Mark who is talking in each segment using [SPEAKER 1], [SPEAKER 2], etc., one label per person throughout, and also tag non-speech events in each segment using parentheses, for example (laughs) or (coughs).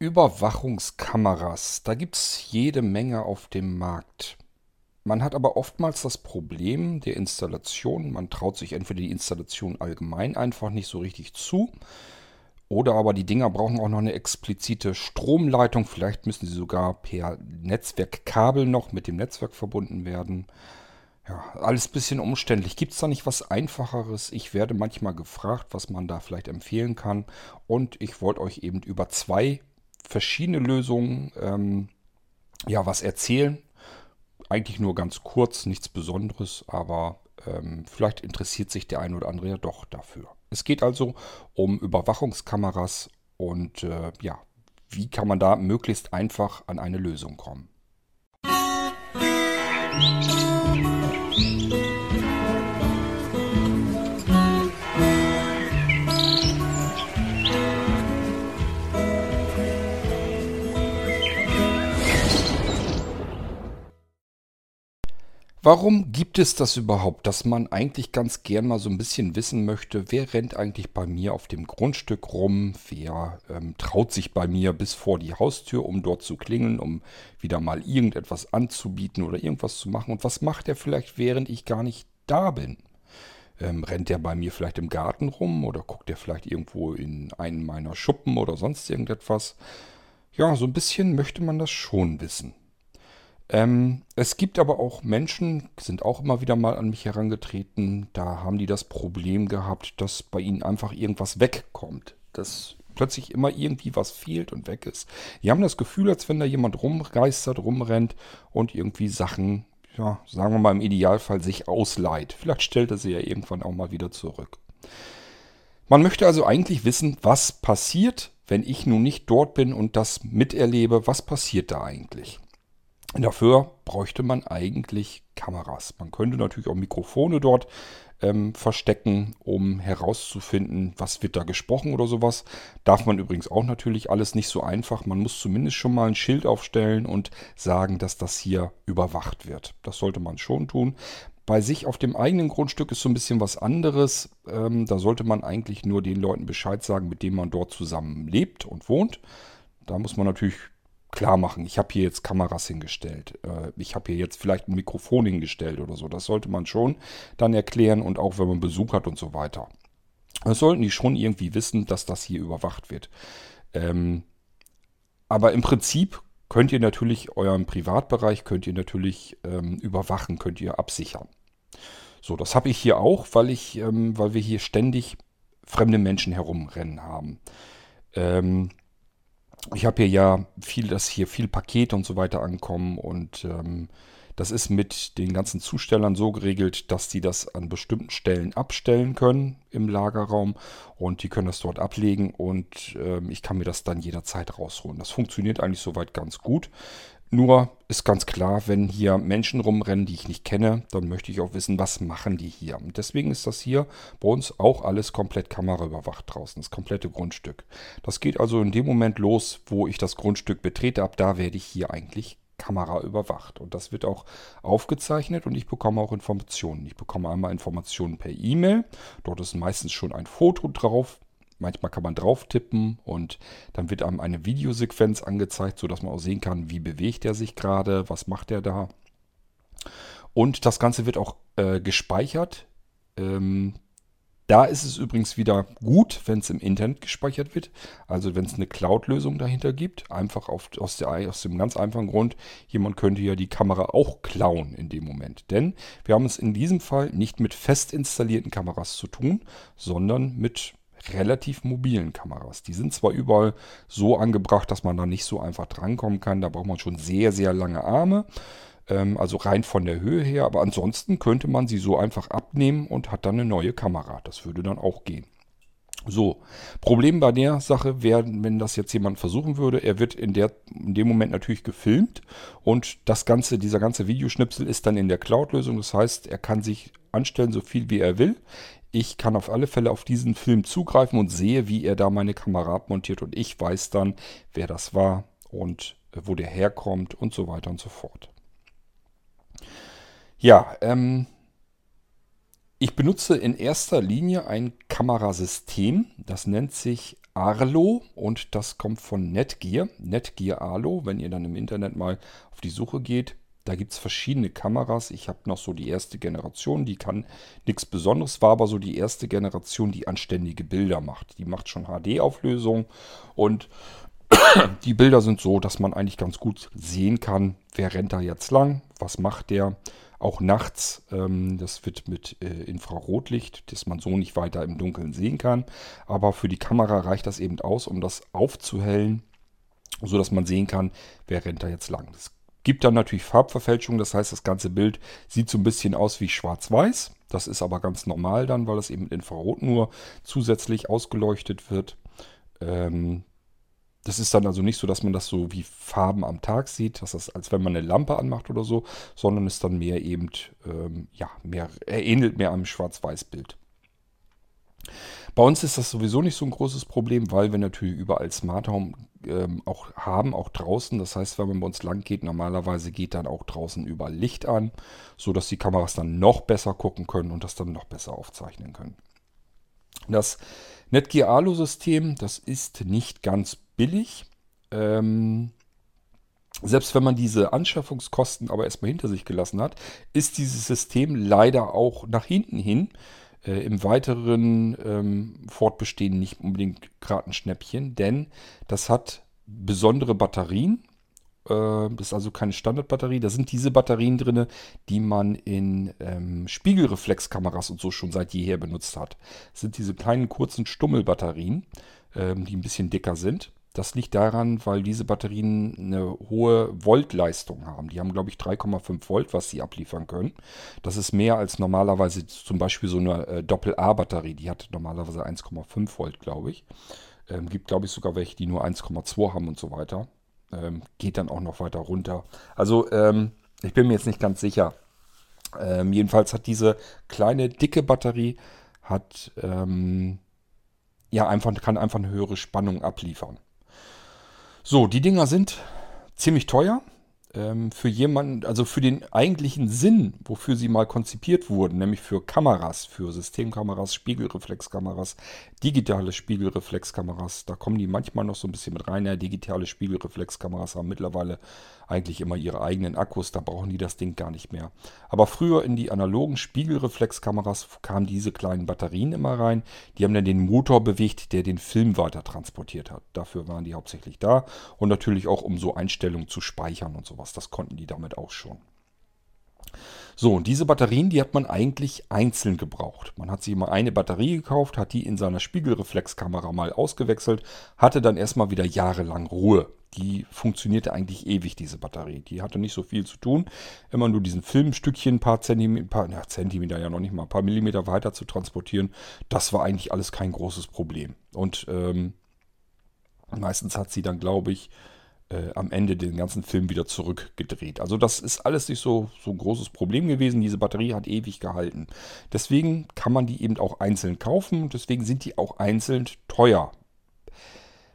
[SPEAKER 1] Überwachungskameras, da gibt es jede Menge auf dem Markt. Man hat aber oftmals das Problem der Installation. Man traut sich entweder die Installation allgemein einfach nicht so richtig zu. Oder aber die Dinger brauchen auch noch eine explizite Stromleitung. Vielleicht müssen sie sogar per Netzwerkkabel noch mit dem Netzwerk verbunden werden. Ja, alles ein bisschen umständlich. Gibt es da nicht was Einfacheres? Ich werde manchmal gefragt, was man da vielleicht empfehlen kann. Und ich wollte euch eben über zwei verschiedene Lösungen ähm, ja, was erzählen. Eigentlich nur ganz kurz, nichts Besonderes, aber ähm, vielleicht interessiert sich der eine oder andere ja doch dafür. Es geht also um Überwachungskameras und äh, ja, wie kann man da möglichst einfach an eine Lösung kommen. Musik Warum gibt es das überhaupt, dass man eigentlich ganz gern mal so ein bisschen wissen möchte, wer rennt eigentlich bei mir auf dem Grundstück rum, wer ähm, traut sich bei mir bis vor die Haustür, um dort zu klingeln, um wieder mal irgendetwas anzubieten oder irgendwas zu machen und was macht er vielleicht, während ich gar nicht da bin? Ähm, rennt er bei mir vielleicht im Garten rum oder guckt er vielleicht irgendwo in einen meiner Schuppen oder sonst irgendetwas? Ja, so ein bisschen möchte man das schon wissen. Ähm, es gibt aber auch Menschen, sind auch immer wieder mal an mich herangetreten, da haben die das Problem gehabt, dass bei ihnen einfach irgendwas wegkommt. Dass plötzlich immer irgendwie was fehlt und weg ist. Die haben das Gefühl, als wenn da jemand rumgeistert, rumrennt und irgendwie Sachen, ja, sagen wir mal im Idealfall, sich ausleiht. Vielleicht stellt er sie ja irgendwann auch mal wieder zurück. Man möchte also eigentlich wissen, was passiert, wenn ich nun nicht dort bin und das miterlebe. Was passiert da eigentlich? Dafür bräuchte man eigentlich Kameras. Man könnte natürlich auch Mikrofone dort ähm, verstecken, um herauszufinden, was wird da gesprochen oder sowas. Darf man übrigens auch natürlich alles nicht so einfach. Man muss zumindest schon mal ein Schild aufstellen und sagen, dass das hier überwacht wird. Das sollte man schon tun. Bei sich auf dem eigenen Grundstück ist so ein bisschen was anderes. Ähm, da sollte man eigentlich nur den Leuten Bescheid sagen, mit denen man dort zusammen lebt und wohnt. Da muss man natürlich klar machen, ich habe hier jetzt Kameras hingestellt, äh, ich habe hier jetzt vielleicht ein Mikrofon hingestellt oder so. Das sollte man schon dann erklären und auch wenn man Besuch hat und so weiter. Das sollten die schon irgendwie wissen, dass das hier überwacht wird. Ähm, aber im Prinzip könnt ihr natürlich euren Privatbereich, könnt ihr natürlich ähm, überwachen, könnt ihr absichern. So, das habe ich hier auch, weil ich, ähm, weil wir hier ständig fremde Menschen herumrennen haben. Ähm, ich habe hier ja viel, dass hier viel Pakete und so weiter ankommen und ähm, das ist mit den ganzen Zustellern so geregelt, dass die das an bestimmten Stellen abstellen können im Lagerraum und die können das dort ablegen und ähm, ich kann mir das dann jederzeit rausholen. Das funktioniert eigentlich soweit ganz gut. Nur ist ganz klar, wenn hier Menschen rumrennen, die ich nicht kenne, dann möchte ich auch wissen, was machen die hier. Und deswegen ist das hier bei uns auch alles komplett kameraüberwacht draußen, das komplette Grundstück. Das geht also in dem Moment los, wo ich das Grundstück betrete. Ab da werde ich hier eigentlich Kamera überwacht. Und das wird auch aufgezeichnet und ich bekomme auch Informationen. Ich bekomme einmal Informationen per E-Mail. Dort ist meistens schon ein Foto drauf Manchmal kann man drauf tippen und dann wird einem eine Videosequenz angezeigt, sodass man auch sehen kann, wie bewegt er sich gerade, was macht er da. Und das Ganze wird auch äh, gespeichert. Ähm, da ist es übrigens wieder gut, wenn es im Internet gespeichert wird. Also wenn es eine Cloud-Lösung dahinter gibt. Einfach auf, aus, der, aus dem ganz einfachen Grund, jemand könnte ja die Kamera auch klauen in dem Moment. Denn wir haben es in diesem Fall nicht mit fest installierten Kameras zu tun, sondern mit relativ mobilen Kameras. Die sind zwar überall so angebracht, dass man da nicht so einfach drankommen kann. Da braucht man schon sehr, sehr lange Arme. Ähm, also rein von der Höhe her. Aber ansonsten könnte man sie so einfach abnehmen und hat dann eine neue Kamera. Das würde dann auch gehen. So, Problem bei der Sache wäre, wenn das jetzt jemand versuchen würde, er wird in, der, in dem Moment natürlich gefilmt und das ganze, dieser ganze Videoschnipsel ist dann in der Cloud-Lösung. Das heißt, er kann sich anstellen, so viel wie er will. Ich kann auf alle Fälle auf diesen Film zugreifen und sehe, wie er da meine Kamera abmontiert und ich weiß dann, wer das war und äh, wo der herkommt und so weiter und so fort. Ja, ähm, ich benutze in erster Linie ein Kamerasystem, das nennt sich Arlo und das kommt von Netgear. Netgear Arlo, wenn ihr dann im Internet mal auf die Suche geht. Da gibt es verschiedene Kameras. Ich habe noch so die erste Generation, die kann nichts Besonderes, war aber so die erste Generation, die anständige Bilder macht. Die macht schon HD-Auflösung und (clears throat) die Bilder sind so, dass man eigentlich ganz gut sehen kann, wer rennt da jetzt lang, was macht der. Auch nachts, ähm, das wird mit äh, Infrarotlicht, dass man so nicht weiter im Dunkeln sehen kann. Aber für die Kamera reicht das eben aus, um das aufzuhellen, sodass man sehen kann, wer rennt da jetzt lang. Es gibt dann natürlich Farbverfälschung, das heißt, das ganze Bild sieht so ein bisschen aus wie schwarz-weiß. Das ist aber ganz normal dann, weil es eben mit Infrarot nur zusätzlich ausgeleuchtet wird. Ähm, das ist dann also nicht so, dass man das so wie Farben am Tag sieht, dass das, als wenn man eine Lampe anmacht oder so, sondern ist dann mehr eben, ähm, ja, mehr, ähnelt mehr einem Schwarz-Weiß-Bild. Bei uns ist das sowieso nicht so ein großes Problem, weil wir natürlich überall Smart Home ähm, auch haben, auch draußen. Das heißt, wenn man bei uns lang geht, normalerweise geht dann auch draußen überall Licht an, sodass die Kameras dann noch besser gucken können und das dann noch besser aufzeichnen können. Das Netgear Alu-System, das ist nicht ganz billig. Ähm, selbst wenn man diese Anschaffungskosten aber erstmal hinter sich gelassen hat, ist dieses System leider auch nach hinten hin äh, im weiteren ähm, Fortbestehen nicht unbedingt gerade ein Schnäppchen, denn das hat besondere Batterien. Äh, das ist also keine Standardbatterie. Da sind diese Batterien drin, die man in ähm, Spiegelreflexkameras und so schon seit jeher benutzt hat. Das sind diese kleinen kurzen Stummelbatterien, ähm, die ein bisschen dicker sind. Das liegt daran, weil diese Batterien eine hohe Voltleistung haben. Die haben, glaube ich, 3,5 Volt, was sie abliefern können. Das ist mehr als normalerweise zum Beispiel so eine äh, Doppel-A-Batterie. Die hat normalerweise 1,5 Volt, glaube ich. Ähm, gibt, glaube ich, sogar welche, die nur 1,2 haben und so weiter. Ähm, geht dann auch noch weiter runter. Also, ähm, ich bin mir jetzt nicht ganz sicher. Ähm, jedenfalls hat diese kleine, dicke Batterie hat, ähm, ja, einfach, kann einfach eine höhere Spannung abliefern. So, die Dinger sind ziemlich teuer. Ähm, für jemanden, also für den eigentlichen Sinn, wofür sie mal konzipiert wurden, nämlich für Kameras, für Systemkameras, Spiegelreflexkameras, digitale Spiegelreflexkameras, da kommen die manchmal noch so ein bisschen mit rein. Ja, digitale Spiegelreflexkameras haben mittlerweile eigentlich immer ihre eigenen Akkus, da brauchen die das Ding gar nicht mehr. Aber früher in die analogen Spiegelreflexkameras kamen diese kleinen Batterien immer rein. Die haben dann den Motor bewegt, der den Film weiter transportiert hat. Dafür waren die hauptsächlich da und natürlich auch um so Einstellungen zu speichern und sowas. Das konnten die damit auch schon. So, und diese Batterien, die hat man eigentlich einzeln gebraucht. Man hat sich immer eine Batterie gekauft, hat die in seiner Spiegelreflexkamera mal ausgewechselt, hatte dann erstmal wieder jahrelang Ruhe. Die funktionierte eigentlich ewig, diese Batterie. Die hatte nicht so viel zu tun. Immer nur diesen Filmstückchen ein paar Zentimeter, paar, ja, Zentimeter ja noch nicht mal, ein paar Millimeter weiter zu transportieren. Das war eigentlich alles kein großes Problem. Und ähm, meistens hat sie dann, glaube ich, äh, am Ende den ganzen Film wieder zurückgedreht. Also das ist alles nicht so, so ein großes Problem gewesen. Diese Batterie hat ewig gehalten. Deswegen kann man die eben auch einzeln kaufen. Deswegen sind die auch einzeln teuer.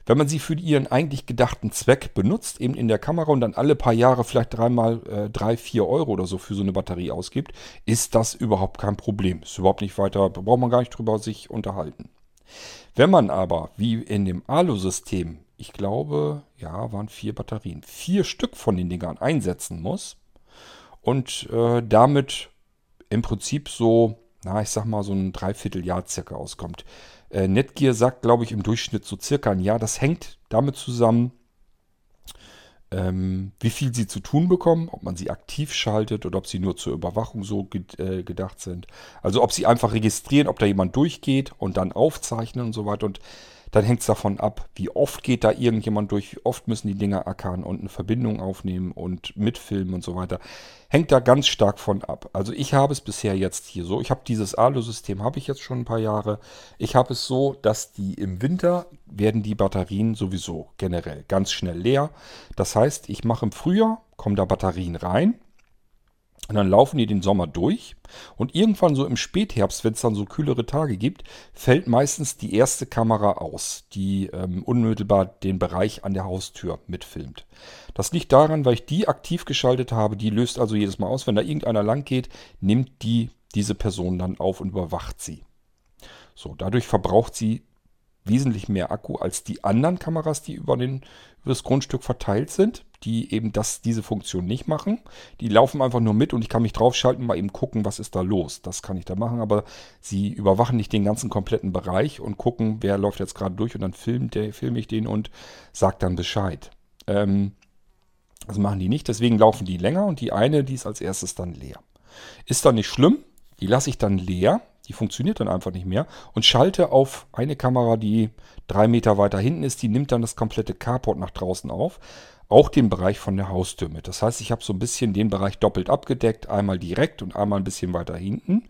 [SPEAKER 1] Wenn man sie für ihren eigentlich gedachten Zweck benutzt, eben in der Kamera und dann alle paar Jahre vielleicht dreimal äh, drei, vier Euro oder so für so eine Batterie ausgibt, ist das überhaupt kein Problem. Ist überhaupt nicht weiter, braucht man gar nicht drüber sich unterhalten. Wenn man aber, wie in dem Alu-System, ich glaube, ja, waren vier Batterien, vier Stück von den Dingern einsetzen muss und äh, damit im Prinzip so, na, ich sag mal, so ein Dreivierteljahr circa auskommt. Äh, Netgear sagt, glaube ich, im Durchschnitt so circa ein Jahr. Das hängt damit zusammen, ähm, wie viel sie zu tun bekommen, ob man sie aktiv schaltet oder ob sie nur zur Überwachung so ge äh, gedacht sind. Also ob sie einfach registrieren, ob da jemand durchgeht und dann aufzeichnen und so weiter. Und dann hängt es davon ab, wie oft geht da irgendjemand durch, wie oft müssen die Dinger ackern und eine Verbindung aufnehmen und mitfilmen und so weiter. Hängt da ganz stark von ab. Also ich habe es bisher jetzt hier so. Ich habe dieses Alu-System, habe ich jetzt schon ein paar Jahre. Ich habe es so, dass die im Winter werden die Batterien sowieso generell ganz schnell leer. Das heißt, ich mache im Frühjahr, kommen da Batterien rein und dann laufen die den Sommer durch. Und irgendwann so im Spätherbst, wenn es dann so kühlere Tage gibt, fällt meistens die erste Kamera aus, die ähm, unmittelbar den Bereich an der Haustür mitfilmt. Das liegt daran, weil ich die aktiv geschaltet habe. Die löst also jedes Mal aus. Wenn da irgendeiner lang geht, nimmt die diese Person dann auf und überwacht sie. So, dadurch verbraucht sie wesentlich mehr Akku als die anderen Kameras, die über, den, über das Grundstück verteilt sind, die eben das, diese Funktion nicht machen. Die laufen einfach nur mit und ich kann mich draufschalten, mal eben gucken, was ist da los. Das kann ich da machen, aber sie überwachen nicht den ganzen kompletten Bereich und gucken, wer läuft jetzt gerade durch und dann filme film ich den und sage dann Bescheid. Ähm, das machen die nicht, deswegen laufen die länger und die eine, die ist als erstes dann leer. Ist dann nicht schlimm, die lasse ich dann leer, die funktioniert dann einfach nicht mehr und schalte auf eine Kamera, die drei Meter weiter hinten ist, die nimmt dann das komplette Carport nach draußen auf, auch den Bereich von der Haustür mit. Das heißt, ich habe so ein bisschen den Bereich doppelt abgedeckt, einmal direkt und einmal ein bisschen weiter hinten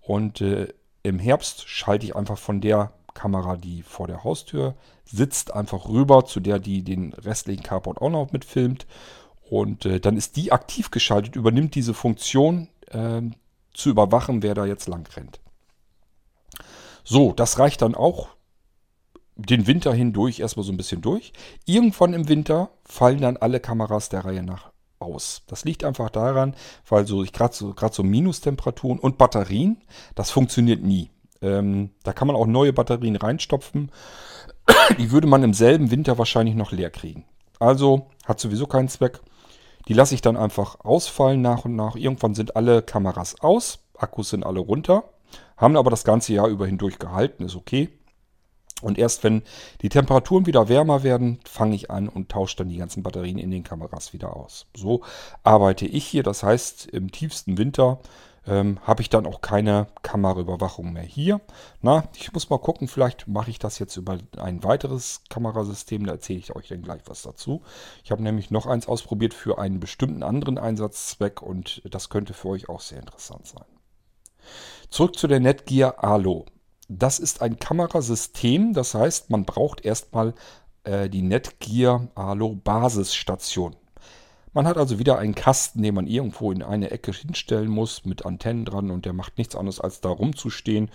[SPEAKER 1] und äh, im Herbst schalte ich einfach von der Kamera, die vor der Haustür sitzt, einfach rüber, zu der die den restlichen Carport auch noch mitfilmt. Und äh, dann ist die aktiv geschaltet, übernimmt diese Funktion äh, zu überwachen, wer da jetzt lang rennt. So, das reicht dann auch den Winter hindurch erstmal so ein bisschen durch. Irgendwann im Winter fallen dann alle Kameras der Reihe nach aus. Das liegt einfach daran, weil so gerade so, so Minustemperaturen und Batterien, das funktioniert nie. Ähm, da kann man auch neue Batterien reinstopfen. (clears throat) Die würde man im selben Winter wahrscheinlich noch leer kriegen. Also hat sowieso keinen Zweck. Die lasse ich dann einfach ausfallen nach und nach. Irgendwann sind alle Kameras aus, Akkus sind alle runter, haben aber das ganze Jahr über hindurch gehalten, ist okay. Und erst wenn die Temperaturen wieder wärmer werden, fange ich an und tausche dann die ganzen Batterien in den Kameras wieder aus. So arbeite ich hier. Das heißt, im tiefsten Winter ähm, habe ich dann auch keine Kameraüberwachung mehr hier. Na, ich muss mal gucken, vielleicht mache ich das jetzt über ein weiteres Kamerasystem, da erzähle ich euch dann gleich was dazu. Ich habe nämlich noch eins ausprobiert für einen bestimmten anderen Einsatzzweck und das könnte für euch auch sehr interessant sein. Zurück zu der Netgear Alo. Das ist ein Kamerasystem, das heißt, man braucht erstmal äh, die Netgear Alo Basisstation. Man hat also wieder einen Kasten, den man irgendwo in eine Ecke hinstellen muss, mit Antennen dran und der macht nichts anderes als da rumzustehen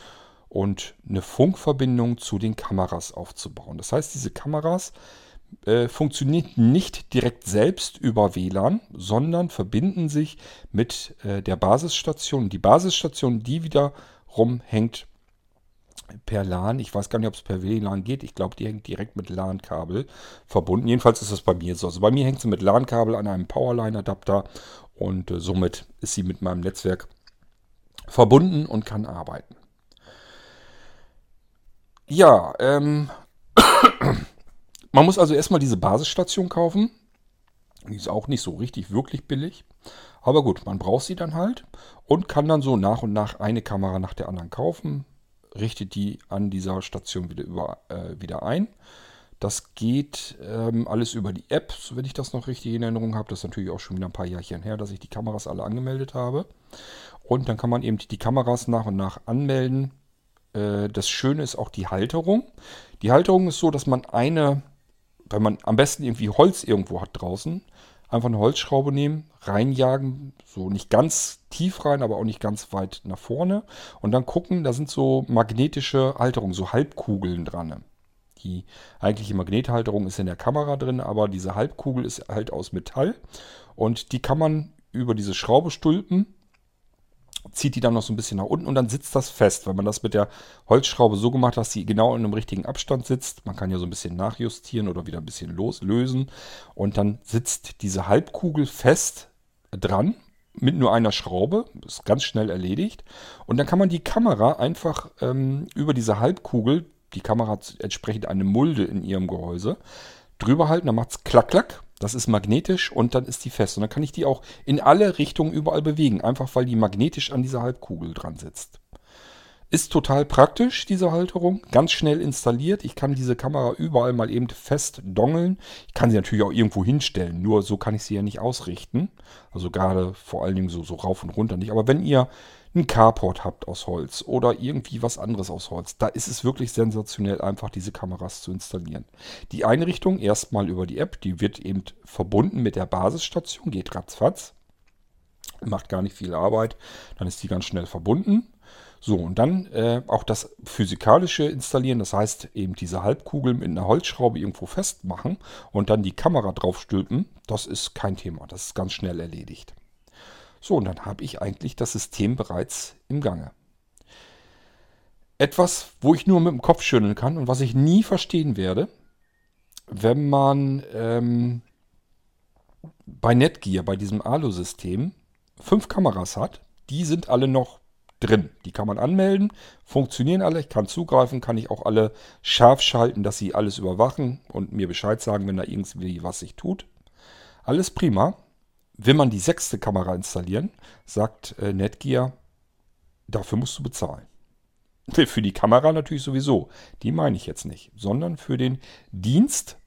[SPEAKER 1] und eine Funkverbindung zu den Kameras aufzubauen. Das heißt, diese Kameras äh, funktionieren nicht direkt selbst über WLAN, sondern verbinden sich mit äh, der Basisstation. Die Basisstation, die wiederum hängt per LAN. Ich weiß gar nicht, ob es per WLAN geht. Ich glaube, die hängt direkt mit LAN-Kabel verbunden. Jedenfalls ist das bei mir so. Also bei mir hängt sie mit LAN-Kabel an einem Powerline-Adapter und äh, somit ist sie mit meinem Netzwerk verbunden und kann arbeiten. Ja, ähm, (coughs) man muss also erstmal diese Basisstation kaufen. Die ist auch nicht so richtig wirklich billig. Aber gut, man braucht sie dann halt und kann dann so nach und nach eine Kamera nach der anderen kaufen richtet die an dieser Station wieder, über, äh, wieder ein. Das geht ähm, alles über die App, wenn ich das noch richtig in Erinnerung habe. Das ist natürlich auch schon wieder ein paar Jahrchen her, dass ich die Kameras alle angemeldet habe. Und dann kann man eben die Kameras nach und nach anmelden. Äh, das Schöne ist auch die Halterung. Die Halterung ist so, dass man eine, wenn man am besten irgendwie Holz irgendwo hat draußen, einfach eine Holzschraube nehmen, reinjagen, so nicht ganz tief rein, aber auch nicht ganz weit nach vorne. Und dann gucken, da sind so magnetische Halterungen, so Halbkugeln dran. Die eigentliche Magnethalterung ist in der Kamera drin, aber diese Halbkugel ist halt aus Metall. Und die kann man über diese Schraube stülpen zieht die dann noch so ein bisschen nach unten und dann sitzt das fest. Wenn man das mit der Holzschraube so gemacht hat, dass sie genau in einem richtigen Abstand sitzt, man kann ja so ein bisschen nachjustieren oder wieder ein bisschen loslösen und dann sitzt diese Halbkugel fest dran mit nur einer Schraube, ist ganz schnell erledigt. Und dann kann man die Kamera einfach ähm, über diese Halbkugel, die Kamera hat entsprechend eine Mulde in ihrem Gehäuse, drüber halten, dann macht es klack klack das ist magnetisch und dann ist die fest. Und dann kann ich die auch in alle Richtungen überall bewegen, einfach weil die magnetisch an dieser Halbkugel dran sitzt. Ist total praktisch, diese Halterung. Ganz schnell installiert. Ich kann diese Kamera überall mal eben fest dongeln. Ich kann sie natürlich auch irgendwo hinstellen. Nur so kann ich sie ja nicht ausrichten. Also gerade vor allen Dingen so, so rauf und runter nicht. Aber wenn ihr einen Carport habt aus Holz oder irgendwie was anderes aus Holz, da ist es wirklich sensationell einfach, diese Kameras zu installieren. Die Einrichtung erstmal über die App, die wird eben verbunden mit der Basisstation, geht ratzfatz, macht gar nicht viel Arbeit, dann ist die ganz schnell verbunden. So, und dann äh, auch das physikalische installieren, das heißt eben diese Halbkugel mit einer Holzschraube irgendwo festmachen und dann die Kamera draufstülpen, das ist kein Thema, das ist ganz schnell erledigt. So, und dann habe ich eigentlich das System bereits im Gange. etwas, wo ich nur mit dem Kopf schütteln kann und was ich nie verstehen werde, wenn man ähm, bei Netgear, bei diesem Alu-System, fünf Kameras hat. Die sind alle noch drin. Die kann man anmelden, funktionieren alle. Ich kann zugreifen, kann ich auch alle scharf schalten, dass sie alles überwachen und mir Bescheid sagen, wenn da irgendwie was sich tut. Alles prima. Will man die sechste Kamera installieren, sagt äh, Netgear, dafür musst du bezahlen. (laughs) Für die Kamera natürlich sowieso. Die meine ich jetzt nicht, sondern für den Dienst,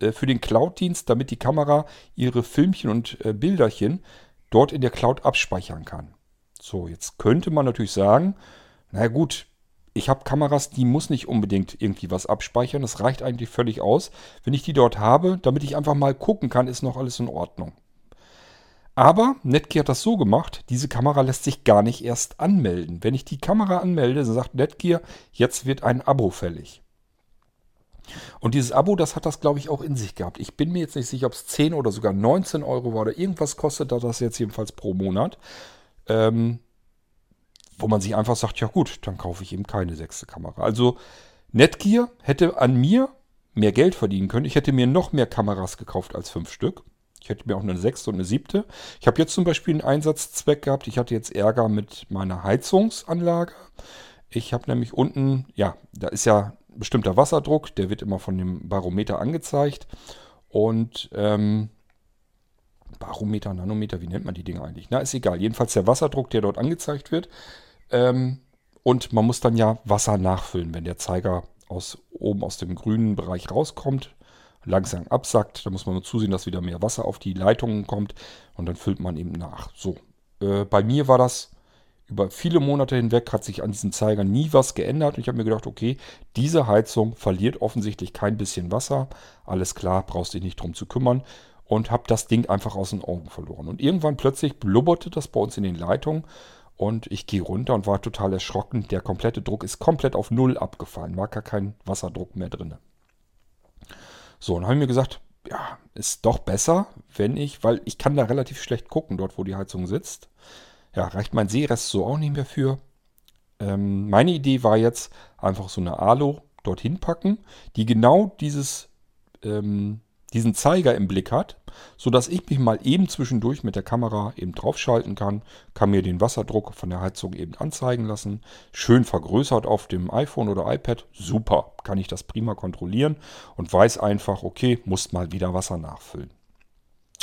[SPEAKER 1] äh, für den Cloud-Dienst, damit die Kamera ihre Filmchen und äh, Bilderchen dort in der Cloud abspeichern kann. So, jetzt könnte man natürlich sagen, na gut, ich habe Kameras, die muss nicht unbedingt irgendwie was abspeichern. Das reicht eigentlich völlig aus, wenn ich die dort habe, damit ich einfach mal gucken kann, ist noch alles in Ordnung. Aber Netgear hat das so gemacht, diese Kamera lässt sich gar nicht erst anmelden. Wenn ich die Kamera anmelde, dann sagt Netgear, jetzt wird ein Abo fällig. Und dieses Abo, das hat das, glaube ich, auch in sich gehabt. Ich bin mir jetzt nicht sicher, ob es 10 oder sogar 19 Euro war oder irgendwas kostet da das jetzt jedenfalls pro Monat. Ähm, wo man sich einfach sagt, ja gut, dann kaufe ich eben keine sechste Kamera. Also Netgear hätte an mir mehr Geld verdienen können. Ich hätte mir noch mehr Kameras gekauft als fünf Stück. Ich hätte mir auch eine sechste und eine siebte. Ich habe jetzt zum Beispiel einen Einsatzzweck gehabt. Ich hatte jetzt Ärger mit meiner Heizungsanlage. Ich habe nämlich unten, ja, da ist ja bestimmter Wasserdruck, der wird immer von dem Barometer angezeigt. Und ähm, Barometer, Nanometer, wie nennt man die Dinge eigentlich? Na, ist egal. Jedenfalls der Wasserdruck, der dort angezeigt wird. Ähm, und man muss dann ja Wasser nachfüllen, wenn der Zeiger aus, oben aus dem grünen Bereich rauskommt, langsam absackt. Da muss man nur zusehen, dass wieder mehr Wasser auf die Leitungen kommt und dann füllt man eben nach. So, äh, bei mir war das über viele Monate hinweg hat sich an diesen Zeigern nie was geändert. Und ich habe mir gedacht, okay, diese Heizung verliert offensichtlich kein bisschen Wasser. Alles klar, brauchst dich nicht drum zu kümmern. Und habe das Ding einfach aus den Augen verloren. Und irgendwann plötzlich blubberte das bei uns in den Leitungen. Und ich gehe runter und war total erschrocken. Der komplette Druck ist komplett auf Null abgefallen. War gar kein Wasserdruck mehr drin. So, und dann habe ich mir gesagt, ja, ist doch besser, wenn ich, weil ich kann da relativ schlecht gucken, dort wo die Heizung sitzt. Ja, reicht mein Seerest so auch nicht mehr für. Ähm, meine Idee war jetzt einfach so eine Alu dorthin packen, die genau dieses, ähm, diesen Zeiger im Blick hat, sodass ich mich mal eben zwischendurch mit der Kamera eben draufschalten kann, kann mir den Wasserdruck von der Heizung eben anzeigen lassen. Schön vergrößert auf dem iPhone oder iPad. Super, kann ich das prima kontrollieren und weiß einfach, okay, muss mal wieder Wasser nachfüllen.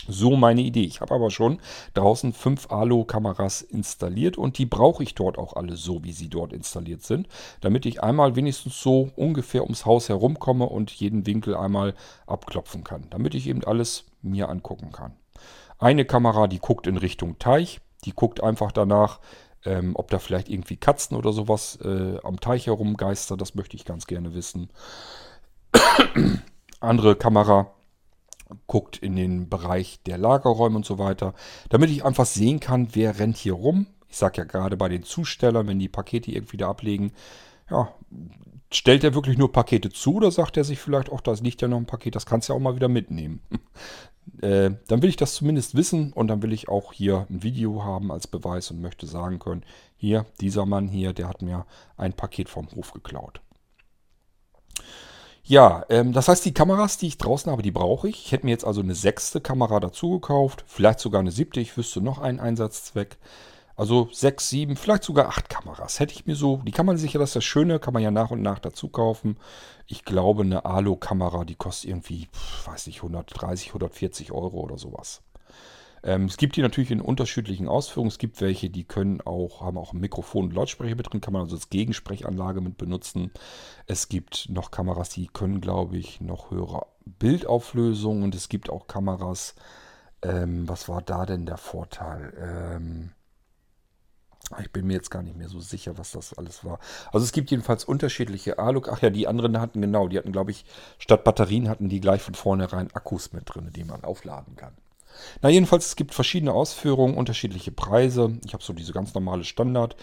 [SPEAKER 1] So meine Idee. Ich habe aber schon draußen fünf Alu-Kameras installiert und die brauche ich dort auch alle so, wie sie dort installiert sind, damit ich einmal wenigstens so ungefähr ums Haus herumkomme und jeden Winkel einmal abklopfen kann, damit ich eben alles mir angucken kann. Eine Kamera, die guckt in Richtung Teich, die guckt einfach danach, ähm, ob da vielleicht irgendwie Katzen oder sowas äh, am Teich herumgeistern, das möchte ich ganz gerne wissen. (coughs) Andere Kamera guckt in den Bereich der Lagerräume und so weiter, damit ich einfach sehen kann, wer rennt hier rum. Ich sage ja gerade bei den Zustellern, wenn die Pakete irgendwie da ablegen, ja, stellt er wirklich nur Pakete zu oder sagt er sich vielleicht, auch da liegt ja noch ein Paket, das kannst du ja auch mal wieder mitnehmen. Äh, dann will ich das zumindest wissen und dann will ich auch hier ein Video haben als Beweis und möchte sagen können, hier, dieser Mann hier, der hat mir ein Paket vom Hof geklaut. Ja, ähm, das heißt, die Kameras, die ich draußen habe, die brauche ich. Ich hätte mir jetzt also eine sechste Kamera dazu gekauft, vielleicht sogar eine siebte. Ich wüsste noch einen Einsatzzweck. Also sechs, sieben, vielleicht sogar acht Kameras hätte ich mir so. Die kann man sich ja, das ist das Schöne, kann man ja nach und nach dazu kaufen. Ich glaube, eine Alu-Kamera, die kostet irgendwie, weiß nicht, 130, 140 Euro oder sowas. Ähm, es gibt die natürlich in unterschiedlichen Ausführungen. Es gibt welche, die können auch, haben auch ein Mikrofon und Lautsprecher mit drin, kann man also als Gegensprechanlage mit benutzen. Es gibt noch Kameras, die können, glaube ich, noch höhere Bildauflösung und es gibt auch Kameras. Ähm, was war da denn der Vorteil? Ähm, ich bin mir jetzt gar nicht mehr so sicher, was das alles war. Also es gibt jedenfalls unterschiedliche Alu. Ach ja, die anderen hatten genau, die hatten, glaube ich, statt Batterien hatten die gleich von vornherein Akkus mit drin, die man aufladen kann. Na jedenfalls, es gibt verschiedene Ausführungen, unterschiedliche Preise. Ich habe so diese ganz normale Standard.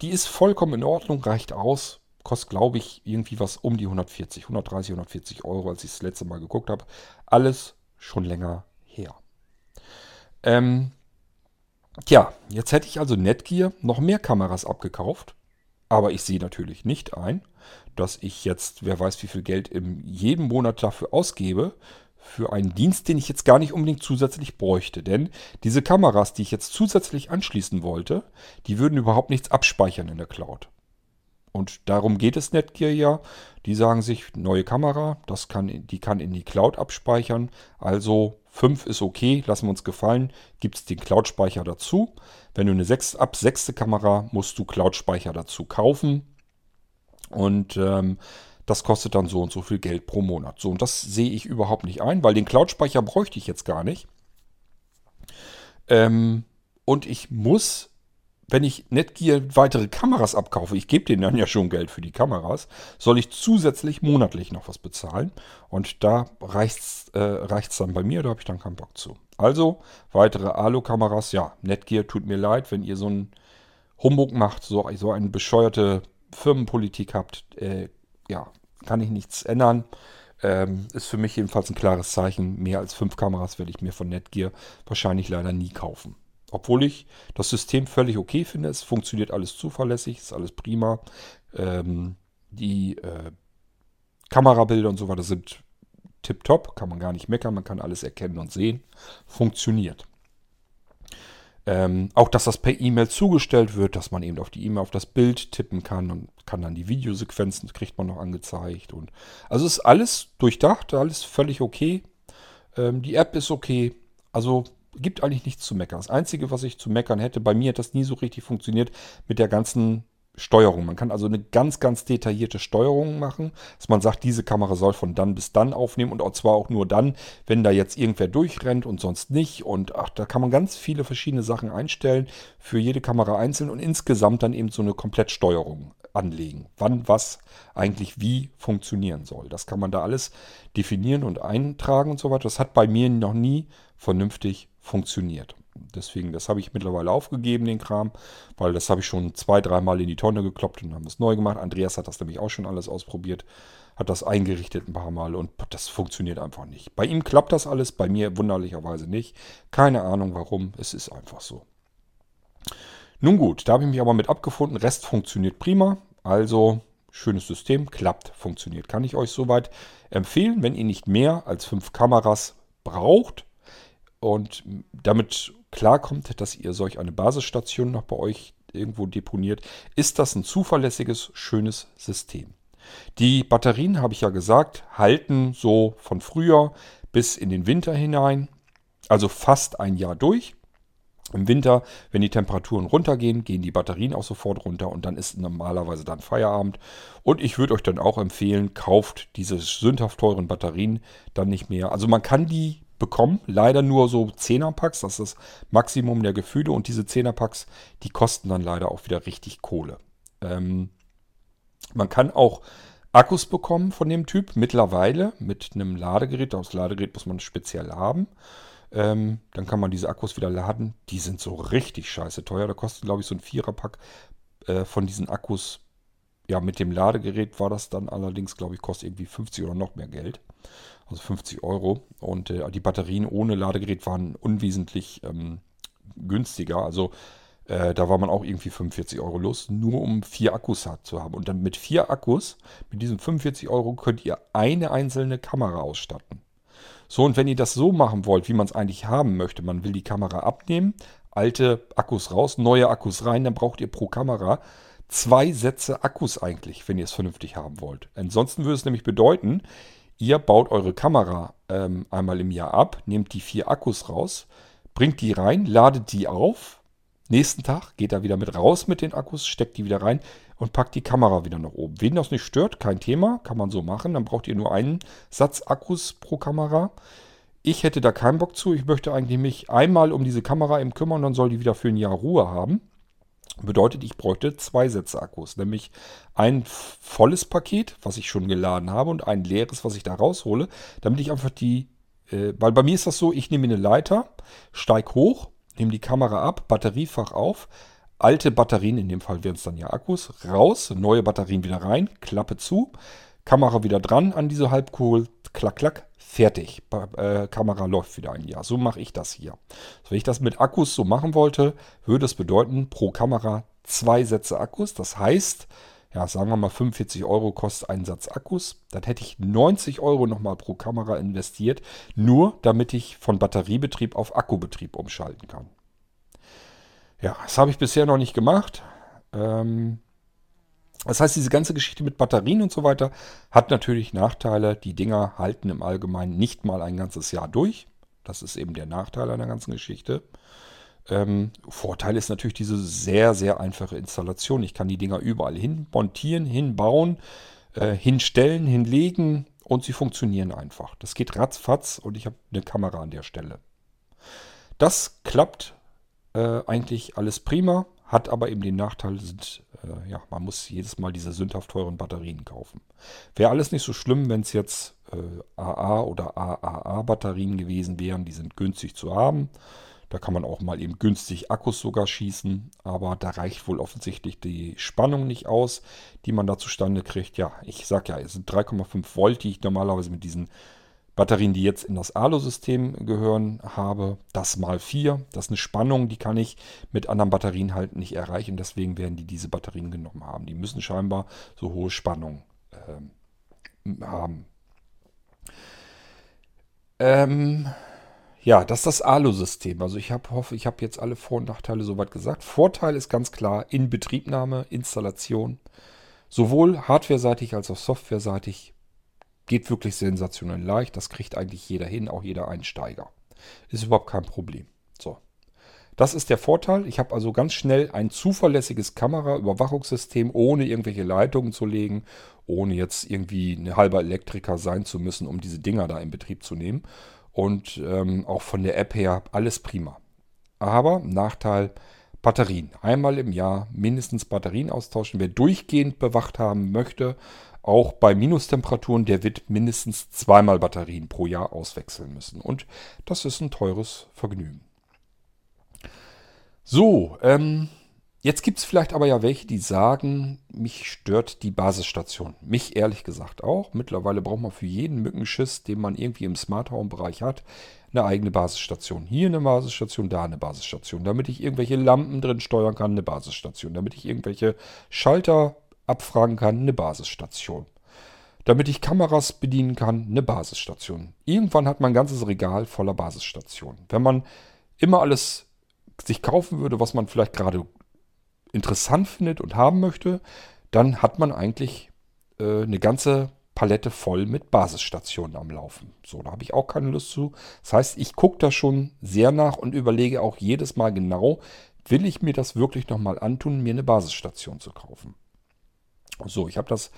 [SPEAKER 1] Die ist vollkommen in Ordnung, reicht aus. Kostet, glaube ich, irgendwie was um die 140, 130, 140 Euro, als ich das letzte Mal geguckt habe. Alles schon länger her. Ähm, tja, jetzt hätte ich also Netgear noch mehr Kameras abgekauft. Aber ich sehe natürlich nicht ein, dass ich jetzt, wer weiß, wie viel Geld im jeden Monat dafür ausgebe, für einen Dienst, den ich jetzt gar nicht unbedingt zusätzlich bräuchte. Denn diese Kameras, die ich jetzt zusätzlich anschließen wollte, die würden überhaupt nichts abspeichern in der Cloud. Und darum geht es Netgear ja. Die sagen sich, neue Kamera, das kann, die kann in die Cloud abspeichern. Also 5 ist okay, lassen wir uns gefallen, gibt es den Cloud-Speicher dazu. Wenn du eine 6, ab 6. Kamera musst du Cloud-Speicher dazu kaufen. Und ähm, das kostet dann so und so viel Geld pro Monat. So, und das sehe ich überhaupt nicht ein, weil den Cloud-Speicher bräuchte ich jetzt gar nicht. Ähm, und ich muss wenn ich Netgear weitere Kameras abkaufe, ich gebe denen dann ja schon Geld für die Kameras, soll ich zusätzlich monatlich noch was bezahlen. Und da reicht es äh, dann bei mir, da habe ich dann keinen Bock zu. Also weitere Alu-Kameras, ja, Netgear tut mir leid, wenn ihr so einen Humbug macht, so, so eine bescheuerte Firmenpolitik habt, äh, ja, kann ich nichts ändern. Ähm, ist für mich jedenfalls ein klares Zeichen. Mehr als fünf Kameras werde ich mir von Netgear wahrscheinlich leider nie kaufen. Obwohl ich das System völlig okay finde. Es funktioniert alles zuverlässig, ist alles prima. Ähm, die äh, Kamerabilder und so weiter sind tipptopp, kann man gar nicht meckern, man kann alles erkennen und sehen. Funktioniert. Ähm, auch, dass das per E-Mail zugestellt wird, dass man eben auf die E-Mail auf das Bild tippen kann und kann dann die Videosequenzen, kriegt man noch angezeigt. Und, also ist alles durchdacht, alles völlig okay. Ähm, die App ist okay. Also gibt eigentlich nichts zu meckern. Das Einzige, was ich zu meckern hätte, bei mir hat das nie so richtig funktioniert mit der ganzen Steuerung. Man kann also eine ganz, ganz detaillierte Steuerung machen, dass man sagt, diese Kamera soll von dann bis dann aufnehmen und zwar auch nur dann, wenn da jetzt irgendwer durchrennt und sonst nicht. Und ach, da kann man ganz viele verschiedene Sachen einstellen, für jede Kamera einzeln und insgesamt dann eben so eine Komplettsteuerung anlegen. Wann was eigentlich wie funktionieren soll. Das kann man da alles definieren und eintragen und so weiter. Das hat bei mir noch nie vernünftig funktioniert. Deswegen, das habe ich mittlerweile aufgegeben, den Kram, weil das habe ich schon zwei, dreimal in die Tonne gekloppt und haben es neu gemacht. Andreas hat das nämlich auch schon alles ausprobiert, hat das eingerichtet ein paar Mal und das funktioniert einfach nicht. Bei ihm klappt das alles, bei mir wunderlicherweise nicht. Keine Ahnung warum, es ist einfach so. Nun gut, da habe ich mich aber mit abgefunden. Rest funktioniert prima. Also schönes System, klappt, funktioniert. Kann ich euch soweit empfehlen, wenn ihr nicht mehr als fünf Kameras braucht und damit klarkommt, dass ihr solch eine Basisstation noch bei euch irgendwo deponiert, ist das ein zuverlässiges, schönes System. Die Batterien, habe ich ja gesagt, halten so von Frühjahr bis in den Winter hinein, also fast ein Jahr durch. Im Winter, wenn die Temperaturen runtergehen, gehen die Batterien auch sofort runter und dann ist normalerweise dann Feierabend. Und ich würde euch dann auch empfehlen, kauft diese sündhaft teuren Batterien dann nicht mehr. Also man kann die bekommen. Leider nur so 10er-Packs, das ist das Maximum der Gefühle. Und diese 10er-Packs, die kosten dann leider auch wieder richtig Kohle. Ähm, man kann auch Akkus bekommen von dem Typ, mittlerweile mit einem Ladegerät. Das Ladegerät muss man speziell haben. Ähm, dann kann man diese Akkus wieder laden. Die sind so richtig scheiße teuer. Da kostet, glaube ich, so ein Viererpack äh, von diesen Akkus. Ja, mit dem Ladegerät war das dann allerdings, glaube ich, kostet irgendwie 50 oder noch mehr Geld also 50 Euro. Und äh, die Batterien ohne Ladegerät waren unwesentlich ähm, günstiger. Also äh, da war man auch irgendwie 45 Euro los, nur um vier Akkus zu haben. Und dann mit vier Akkus, mit diesen 45 Euro, könnt ihr eine einzelne Kamera ausstatten. So, und wenn ihr das so machen wollt, wie man es eigentlich haben möchte, man will die Kamera abnehmen, alte Akkus raus, neue Akkus rein, dann braucht ihr pro Kamera zwei Sätze Akkus eigentlich, wenn ihr es vernünftig haben wollt. Ansonsten würde es nämlich bedeuten, Ihr baut eure Kamera ähm, einmal im Jahr ab, nehmt die vier Akkus raus, bringt die rein, ladet die auf. Nächsten Tag geht er wieder mit raus mit den Akkus, steckt die wieder rein und packt die Kamera wieder nach oben. Wen das nicht stört, kein Thema, kann man so machen. Dann braucht ihr nur einen Satz Akkus pro Kamera. Ich hätte da keinen Bock zu. Ich möchte eigentlich mich einmal um diese Kamera im kümmern, dann soll die wieder für ein Jahr Ruhe haben. Bedeutet, ich bräuchte zwei Sätze Akkus, nämlich ein volles Paket, was ich schon geladen habe, und ein leeres, was ich da raushole, damit ich einfach die, äh, weil bei mir ist das so, ich nehme eine Leiter, steige hoch, nehme die Kamera ab, Batteriefach auf, alte Batterien, in dem Fall wären es dann ja Akkus, raus, neue Batterien wieder rein, Klappe zu, Kamera wieder dran an diese Halbkugel, klack, klack, fertig. Äh, Kamera läuft wieder ein Jahr. So mache ich das hier. So, wenn ich das mit Akkus so machen wollte, würde es bedeuten, pro Kamera zwei Sätze Akkus. Das heißt, ja, sagen wir mal 45 Euro kostet ein Satz Akkus. Dann hätte ich 90 Euro nochmal pro Kamera investiert, nur damit ich von Batteriebetrieb auf Akkubetrieb umschalten kann. Ja, das habe ich bisher noch nicht gemacht. Ähm, das heißt, diese ganze Geschichte mit Batterien und so weiter hat natürlich Nachteile. Die Dinger halten im Allgemeinen nicht mal ein ganzes Jahr durch. Das ist eben der Nachteil einer ganzen Geschichte. Ähm, Vorteil ist natürlich diese sehr, sehr einfache Installation. Ich kann die Dinger überall hin montieren, hinbauen, äh, hinstellen, hinlegen und sie funktionieren einfach. Das geht ratzfatz und ich habe eine Kamera an der Stelle. Das klappt äh, eigentlich alles prima, hat aber eben den Nachteil, sind, äh, ja, man muss jedes Mal diese sündhaft teuren Batterien kaufen. Wäre alles nicht so schlimm, wenn es jetzt AA äh, oder AAA Batterien gewesen wären. Die sind günstig zu haben. Da kann man auch mal eben günstig Akkus sogar schießen, aber da reicht wohl offensichtlich die Spannung nicht aus, die man da zustande kriegt. Ja, ich sag ja, es sind 3,5 Volt, die ich normalerweise mit diesen Batterien, die jetzt in das ALO-System gehören, habe. Das mal 4, das ist eine Spannung, die kann ich mit anderen Batterien halt nicht erreichen. Deswegen werden die diese Batterien genommen haben. Die müssen scheinbar so hohe Spannung äh, haben. Ähm, ja, das ist das ALU-System. Also ich hab, hoffe, ich habe jetzt alle Vor- und Nachteile soweit gesagt. Vorteil ist ganz klar Inbetriebnahme, Installation. Sowohl hardware-seitig als auch software-seitig geht wirklich sensationell leicht. Das kriegt eigentlich jeder hin, auch jeder Einsteiger. Ist überhaupt kein Problem. So. Das ist der Vorteil. Ich habe also ganz schnell ein zuverlässiges Kameraüberwachungssystem, ohne irgendwelche Leitungen zu legen, ohne jetzt irgendwie ein halber Elektriker sein zu müssen, um diese Dinger da in Betrieb zu nehmen. Und ähm, auch von der App her alles prima. Aber Nachteil Batterien. Einmal im Jahr mindestens Batterien austauschen. Wer durchgehend bewacht haben möchte, auch bei Minustemperaturen, der wird mindestens zweimal Batterien pro Jahr auswechseln müssen. Und das ist ein teures Vergnügen. So, ähm, Jetzt gibt es vielleicht aber ja welche, die sagen, mich stört die Basisstation. Mich ehrlich gesagt auch. Mittlerweile braucht man für jeden Mückenschiss, den man irgendwie im Smart Home Bereich hat, eine eigene Basisstation. Hier eine Basisstation, da eine Basisstation. Damit ich irgendwelche Lampen drin steuern kann, eine Basisstation. Damit ich irgendwelche Schalter abfragen kann, eine Basisstation. Damit ich Kameras bedienen kann, eine Basisstation. Irgendwann hat man ein ganzes Regal voller Basisstationen. Wenn man immer alles sich kaufen würde, was man vielleicht gerade interessant findet und haben möchte, dann hat man eigentlich äh, eine ganze Palette voll mit Basisstationen am Laufen. So, da habe ich auch keine Lust zu. Das heißt, ich gucke da schon sehr nach und überlege auch jedes Mal genau, will ich mir das wirklich nochmal antun, mir eine Basisstation zu kaufen. So, ich habe das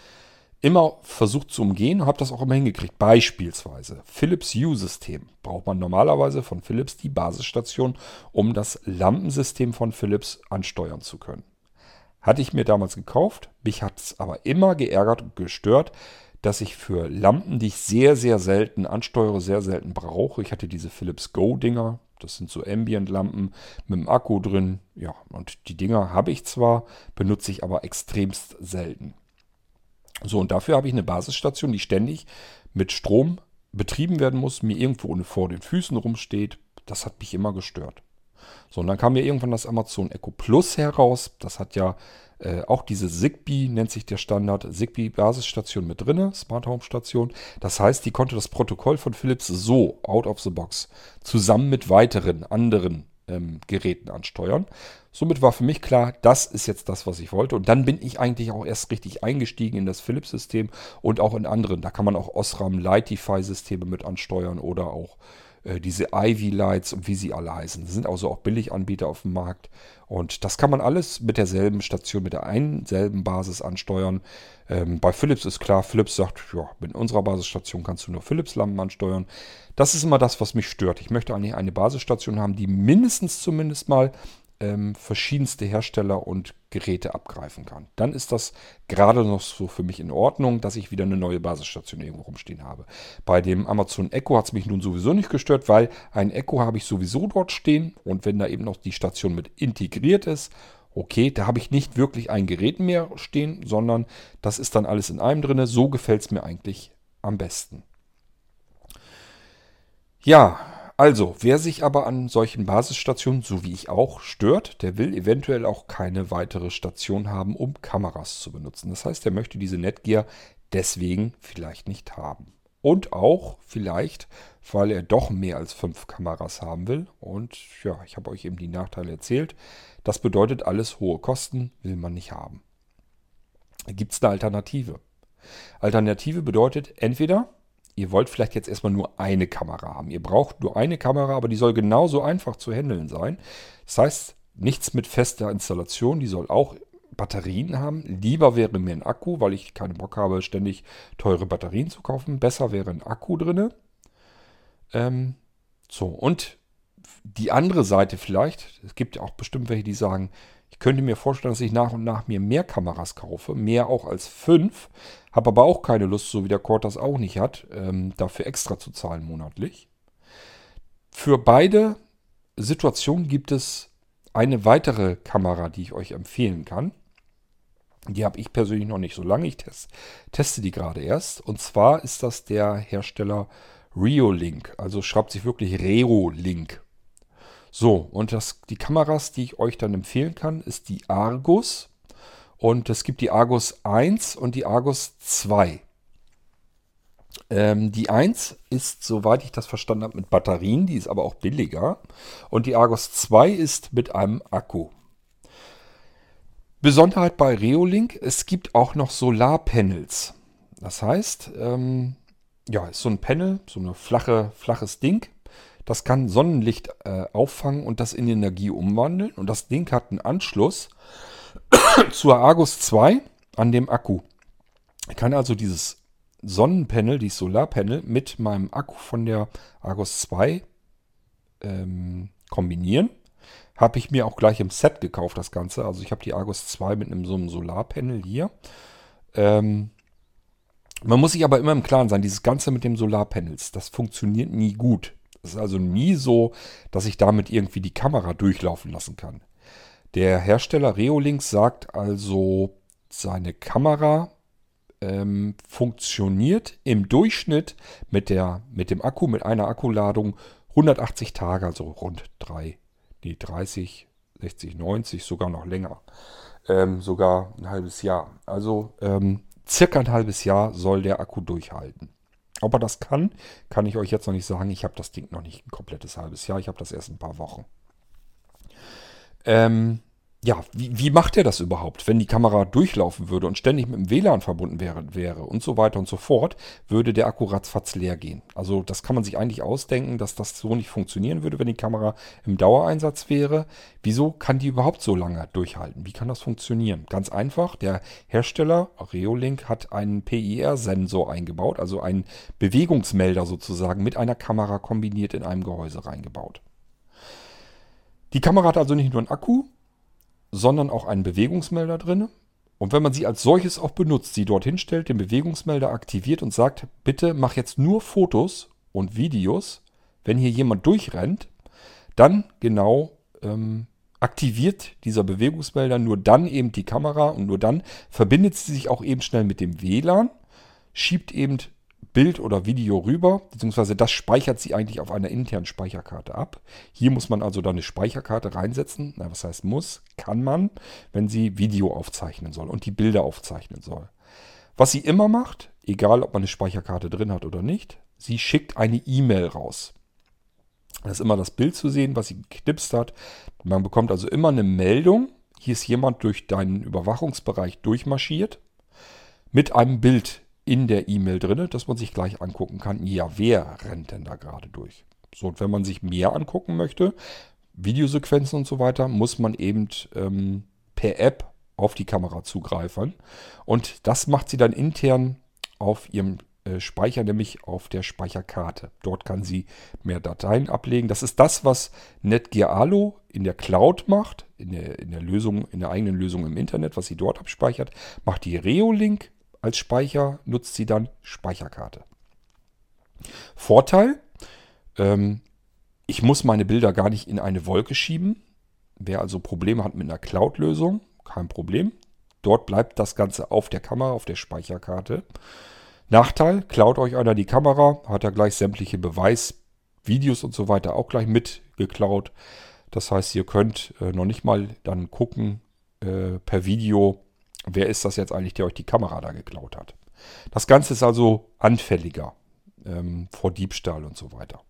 [SPEAKER 1] immer versucht zu umgehen, habe das auch immer hingekriegt. Beispielsweise Philips Hue-System. Braucht man normalerweise von Philips die Basisstation, um das Lampensystem von Philips ansteuern zu können. Hatte ich mir damals gekauft, mich hat es aber immer geärgert und gestört, dass ich für Lampen, die ich sehr, sehr selten ansteuere, sehr selten brauche. Ich hatte diese Philips Go-Dinger, das sind so Ambient-Lampen mit dem Akku drin. Ja, und die Dinger habe ich zwar, benutze ich aber extremst selten. So, und dafür habe ich eine Basisstation, die ständig mit Strom betrieben werden muss, mir irgendwo vor den Füßen rumsteht. Das hat mich immer gestört. So, und dann kam mir irgendwann das Amazon Echo Plus heraus. Das hat ja äh, auch diese Zigbee, nennt sich der Standard, Zigbee Basisstation mit drinne, Smart Home Station. Das heißt, die konnte das Protokoll von Philips so out of the box zusammen mit weiteren anderen ähm, Geräten ansteuern. Somit war für mich klar, das ist jetzt das, was ich wollte. Und dann bin ich eigentlich auch erst richtig eingestiegen in das Philips-System und auch in anderen. Da kann man auch Osram Lightify-Systeme mit ansteuern oder auch diese Ivy Lights und wie sie alle heißen. Das sind also auch Billiganbieter auf dem Markt. Und das kann man alles mit derselben Station, mit der einen selben Basis ansteuern. Ähm, bei Philips ist klar, Philips sagt, ja, mit unserer Basisstation kannst du nur Philips-Lampen ansteuern. Das ist immer das, was mich stört. Ich möchte eigentlich eine Basisstation haben, die mindestens zumindest mal ähm, verschiedenste Hersteller und Geräte abgreifen kann. Dann ist das gerade noch so für mich in Ordnung, dass ich wieder eine neue Basisstation irgendwo rumstehen habe. Bei dem Amazon Echo hat es mich nun sowieso nicht gestört, weil ein Echo habe ich sowieso dort stehen und wenn da eben noch die Station mit integriert ist, okay, da habe ich nicht wirklich ein Gerät mehr stehen, sondern das ist dann alles in einem drin. So gefällt es mir eigentlich am besten. Ja, Also, wer sich aber an solchen Basisstationen, so wie ich auch, stört, der will eventuell auch keine weitere Station haben, um Kameras zu benutzen. Das heißt, er möchte diese Netgear deswegen vielleicht nicht haben. Und auch vielleicht, weil er doch mehr als fünf Kameras haben will. Und ja, ich habe euch eben die Nachteile erzählt. Das bedeutet alles hohe Kosten, will man nicht haben. Gibt es eine Alternative? Alternative bedeutet entweder ihr wollt vielleicht jetzt erstmal nur eine Kamera haben. Ihr braucht nur eine Kamera, aber die soll genauso einfach zu handeln sein. Das heißt, nichts mit fester Installation, die soll auch Batterien haben. Lieber wäre mir ein Akku, weil ich keinen Bock habe, ständig teure Batterien zu kaufen. Besser wäre ein Akku drin. Ähm, so, und die andere Seite vielleicht, es gibt ja auch bestimmt welche, die sagen, ich könnte mir vorstellen, dass ich nach und nach mir mehr Kameras kaufe, mehr auch als fünf, habe aber auch keine Lust, so wie der Cord das auch nicht hat, ähm, dafür extra zu zahlen monatlich. Für beide Situationen gibt es eine weitere Kamera, die ich euch empfehlen kann. Die habe ich persönlich noch nicht so lange. Ich test, teste die gerade erst. Und zwar ist das der Hersteller Reolink. Also schreibt sich wirklich Reolink. So, und das, die Kameras, die ich euch dann empfehlen kann, ist die Argus. Und es gibt die Argus 1 und die Argus 2. Ähm, die 1 ist, soweit ich das verstanden habe, mit Batterien, die ist aber auch billiger. Und die Argus 2 ist mit einem Akku. Besonderheit bei Reolink, es gibt auch noch Solarpanels. Das heißt, ähm, ja, ist so ein Panel, so ein flache, flaches Ding. Das kann Sonnenlicht äh, auffangen und das in Energie umwandeln. Und das Ding hat einen Anschluss (coughs) zur Argus 2 an dem Akku. Ich kann also dieses Sonnenpanel, dieses Solarpanel mit meinem Akku von der Argus 2 ähm, kombinieren. Habe ich mir auch gleich im Set gekauft, das Ganze. Also ich habe die Argus 2 mit einem so einem Solarpanel hier. Ähm, man muss sich aber immer im Klaren sein, dieses Ganze mit dem Solarpanels, das funktioniert nie gut. Es ist also nie so, dass ich damit irgendwie die Kamera durchlaufen lassen kann. Der Hersteller Reolinks sagt also, seine Kamera ähm, funktioniert im Durchschnitt mit, der, mit dem Akku, mit einer Akkuladung 180 Tage, also rund 3, nee, 30, 60, 90, sogar noch länger. Ähm, sogar ein halbes Jahr. Also ähm, circa ein halbes Jahr soll der Akku durchhalten. Ob er das kann, kann ich euch jetzt noch nicht sagen. Ich habe das Ding noch nicht ein komplettes halbes Jahr. Ich habe das erst ein paar Wochen. Ähm, ja, wie, wie macht er das überhaupt? Wenn die Kamera durchlaufen würde und ständig mit dem WLAN verbunden wäre, wäre und so weiter und so fort, würde der Akku ratzfatz leer gehen. Also das kann man sich eigentlich ausdenken, dass das so nicht funktionieren würde, wenn die Kamera im Dauereinsatz wäre. Wieso kann die überhaupt so lange durchhalten? Wie kann das funktionieren? Ganz einfach, der Hersteller Reolink hat einen PIR-Sensor eingebaut, also einen Bewegungsmelder sozusagen mit einer Kamera kombiniert in einem Gehäuse reingebaut. Die Kamera hat also nicht nur einen Akku, sondern auch einen Bewegungsmelder drin. Und wenn man sie als solches auch benutzt, sie dorthin stellt, den Bewegungsmelder aktiviert und sagt, bitte mach jetzt nur Fotos und Videos, wenn hier jemand durchrennt, dann genau ähm, aktiviert dieser Bewegungsmelder nur dann eben die Kamera und nur dann verbindet sie sich auch eben schnell mit dem WLAN, schiebt eben Bild oder Video rüber, beziehungsweise das speichert sie eigentlich auf einer internen Speicherkarte ab. Hier muss man also dann eine Speicherkarte reinsetzen. Na, was heißt muss? Kann man, wenn sie Video aufzeichnen soll und die Bilder aufzeichnen soll. Was sie immer macht, egal ob man eine Speicherkarte drin hat oder nicht, sie schickt eine E-Mail raus. Da ist immer das Bild zu sehen, was sie geknipst hat. Man bekommt also immer eine Meldung. Hier ist jemand durch deinen Überwachungsbereich durchmarschiert mit einem Bild in der E-Mail drin, dass man sich gleich angucken kann, ja, wer rennt denn da gerade durch? So, und wenn man sich mehr angucken möchte, Videosequenzen und so weiter, muss man eben ähm, per App auf die Kamera zugreifen. Und das macht sie dann intern auf ihrem äh, Speicher, nämlich auf der Speicherkarte. Dort kann sie mehr Dateien ablegen. Das ist das, was Netgear Alu in der Cloud macht, in der, in der Lösung, in der eigenen Lösung im Internet, was sie dort abspeichert, macht die Reolink als Speicher nutzt sie dann Speicherkarte. Vorteil, ähm, ich muss meine Bilder gar nicht in eine Wolke schieben. Wer also Probleme hat mit einer Cloud-Lösung, kein Problem. Dort bleibt das Ganze auf der Kamera, auf der Speicherkarte. Nachteil, klaut euch einer die Kamera, hat er gleich sämtliche Beweis, Videos und so weiter auch gleich mit geklaut. Das heißt, ihr könnt äh, noch nicht mal dann gucken äh, per Video, wer ist das jetzt eigentlich, der euch die Kamera da geklaut hat. Das Ganze ist also anfälliger ähm, vor Diebstahl und so weiter.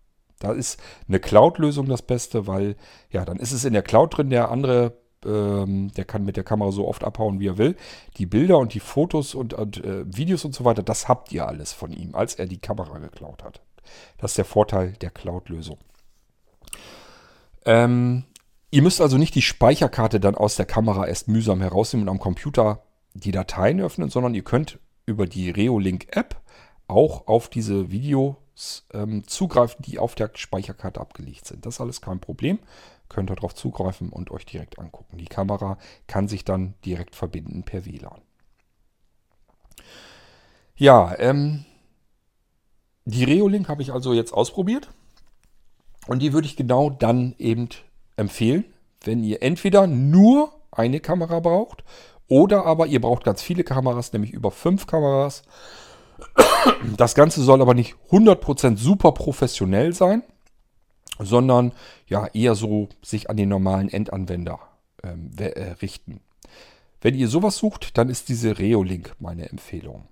[SPEAKER 1] Da ist eine Cloud-Lösung das Beste, weil ja, dann ist es in der Cloud drin, der andere ähm, der kann mit der Kamera so oft abhauen, wie er will. Die Bilder und die Fotos und, und äh, Videos und so weiter, das habt ihr alles von ihm, als er die Kamera geklaut hat. Das ist der Vorteil der Cloud-Lösung. Ähm, ihr müsst also nicht die Speicherkarte dann aus der Kamera erst mühsam herausnehmen und am Computer die Dateien öffnen, sondern ihr könnt über die Reolink-App auch auf diese Videos ähm, zugreifen, die auf der Speicherkarte abgelegt sind. Das ist alles kein Problem könnt ihr darauf zugreifen und euch direkt angucken. Die Kamera kann sich dann direkt verbinden per WLAN. Ja, ähm, die Reolink habe ich also jetzt ausprobiert und die würde ich genau dann eben empfehlen, wenn ihr entweder nur eine Kamera braucht oder aber ihr braucht ganz viele Kameras, nämlich über fünf Kameras. Das Ganze soll aber nicht 100% super professionell sein sondern ja eher so sich an den normalen Endanwender ähm, äh, richten. Wenn ihr sowas sucht, dann ist diese Reolink meine Empfehlung.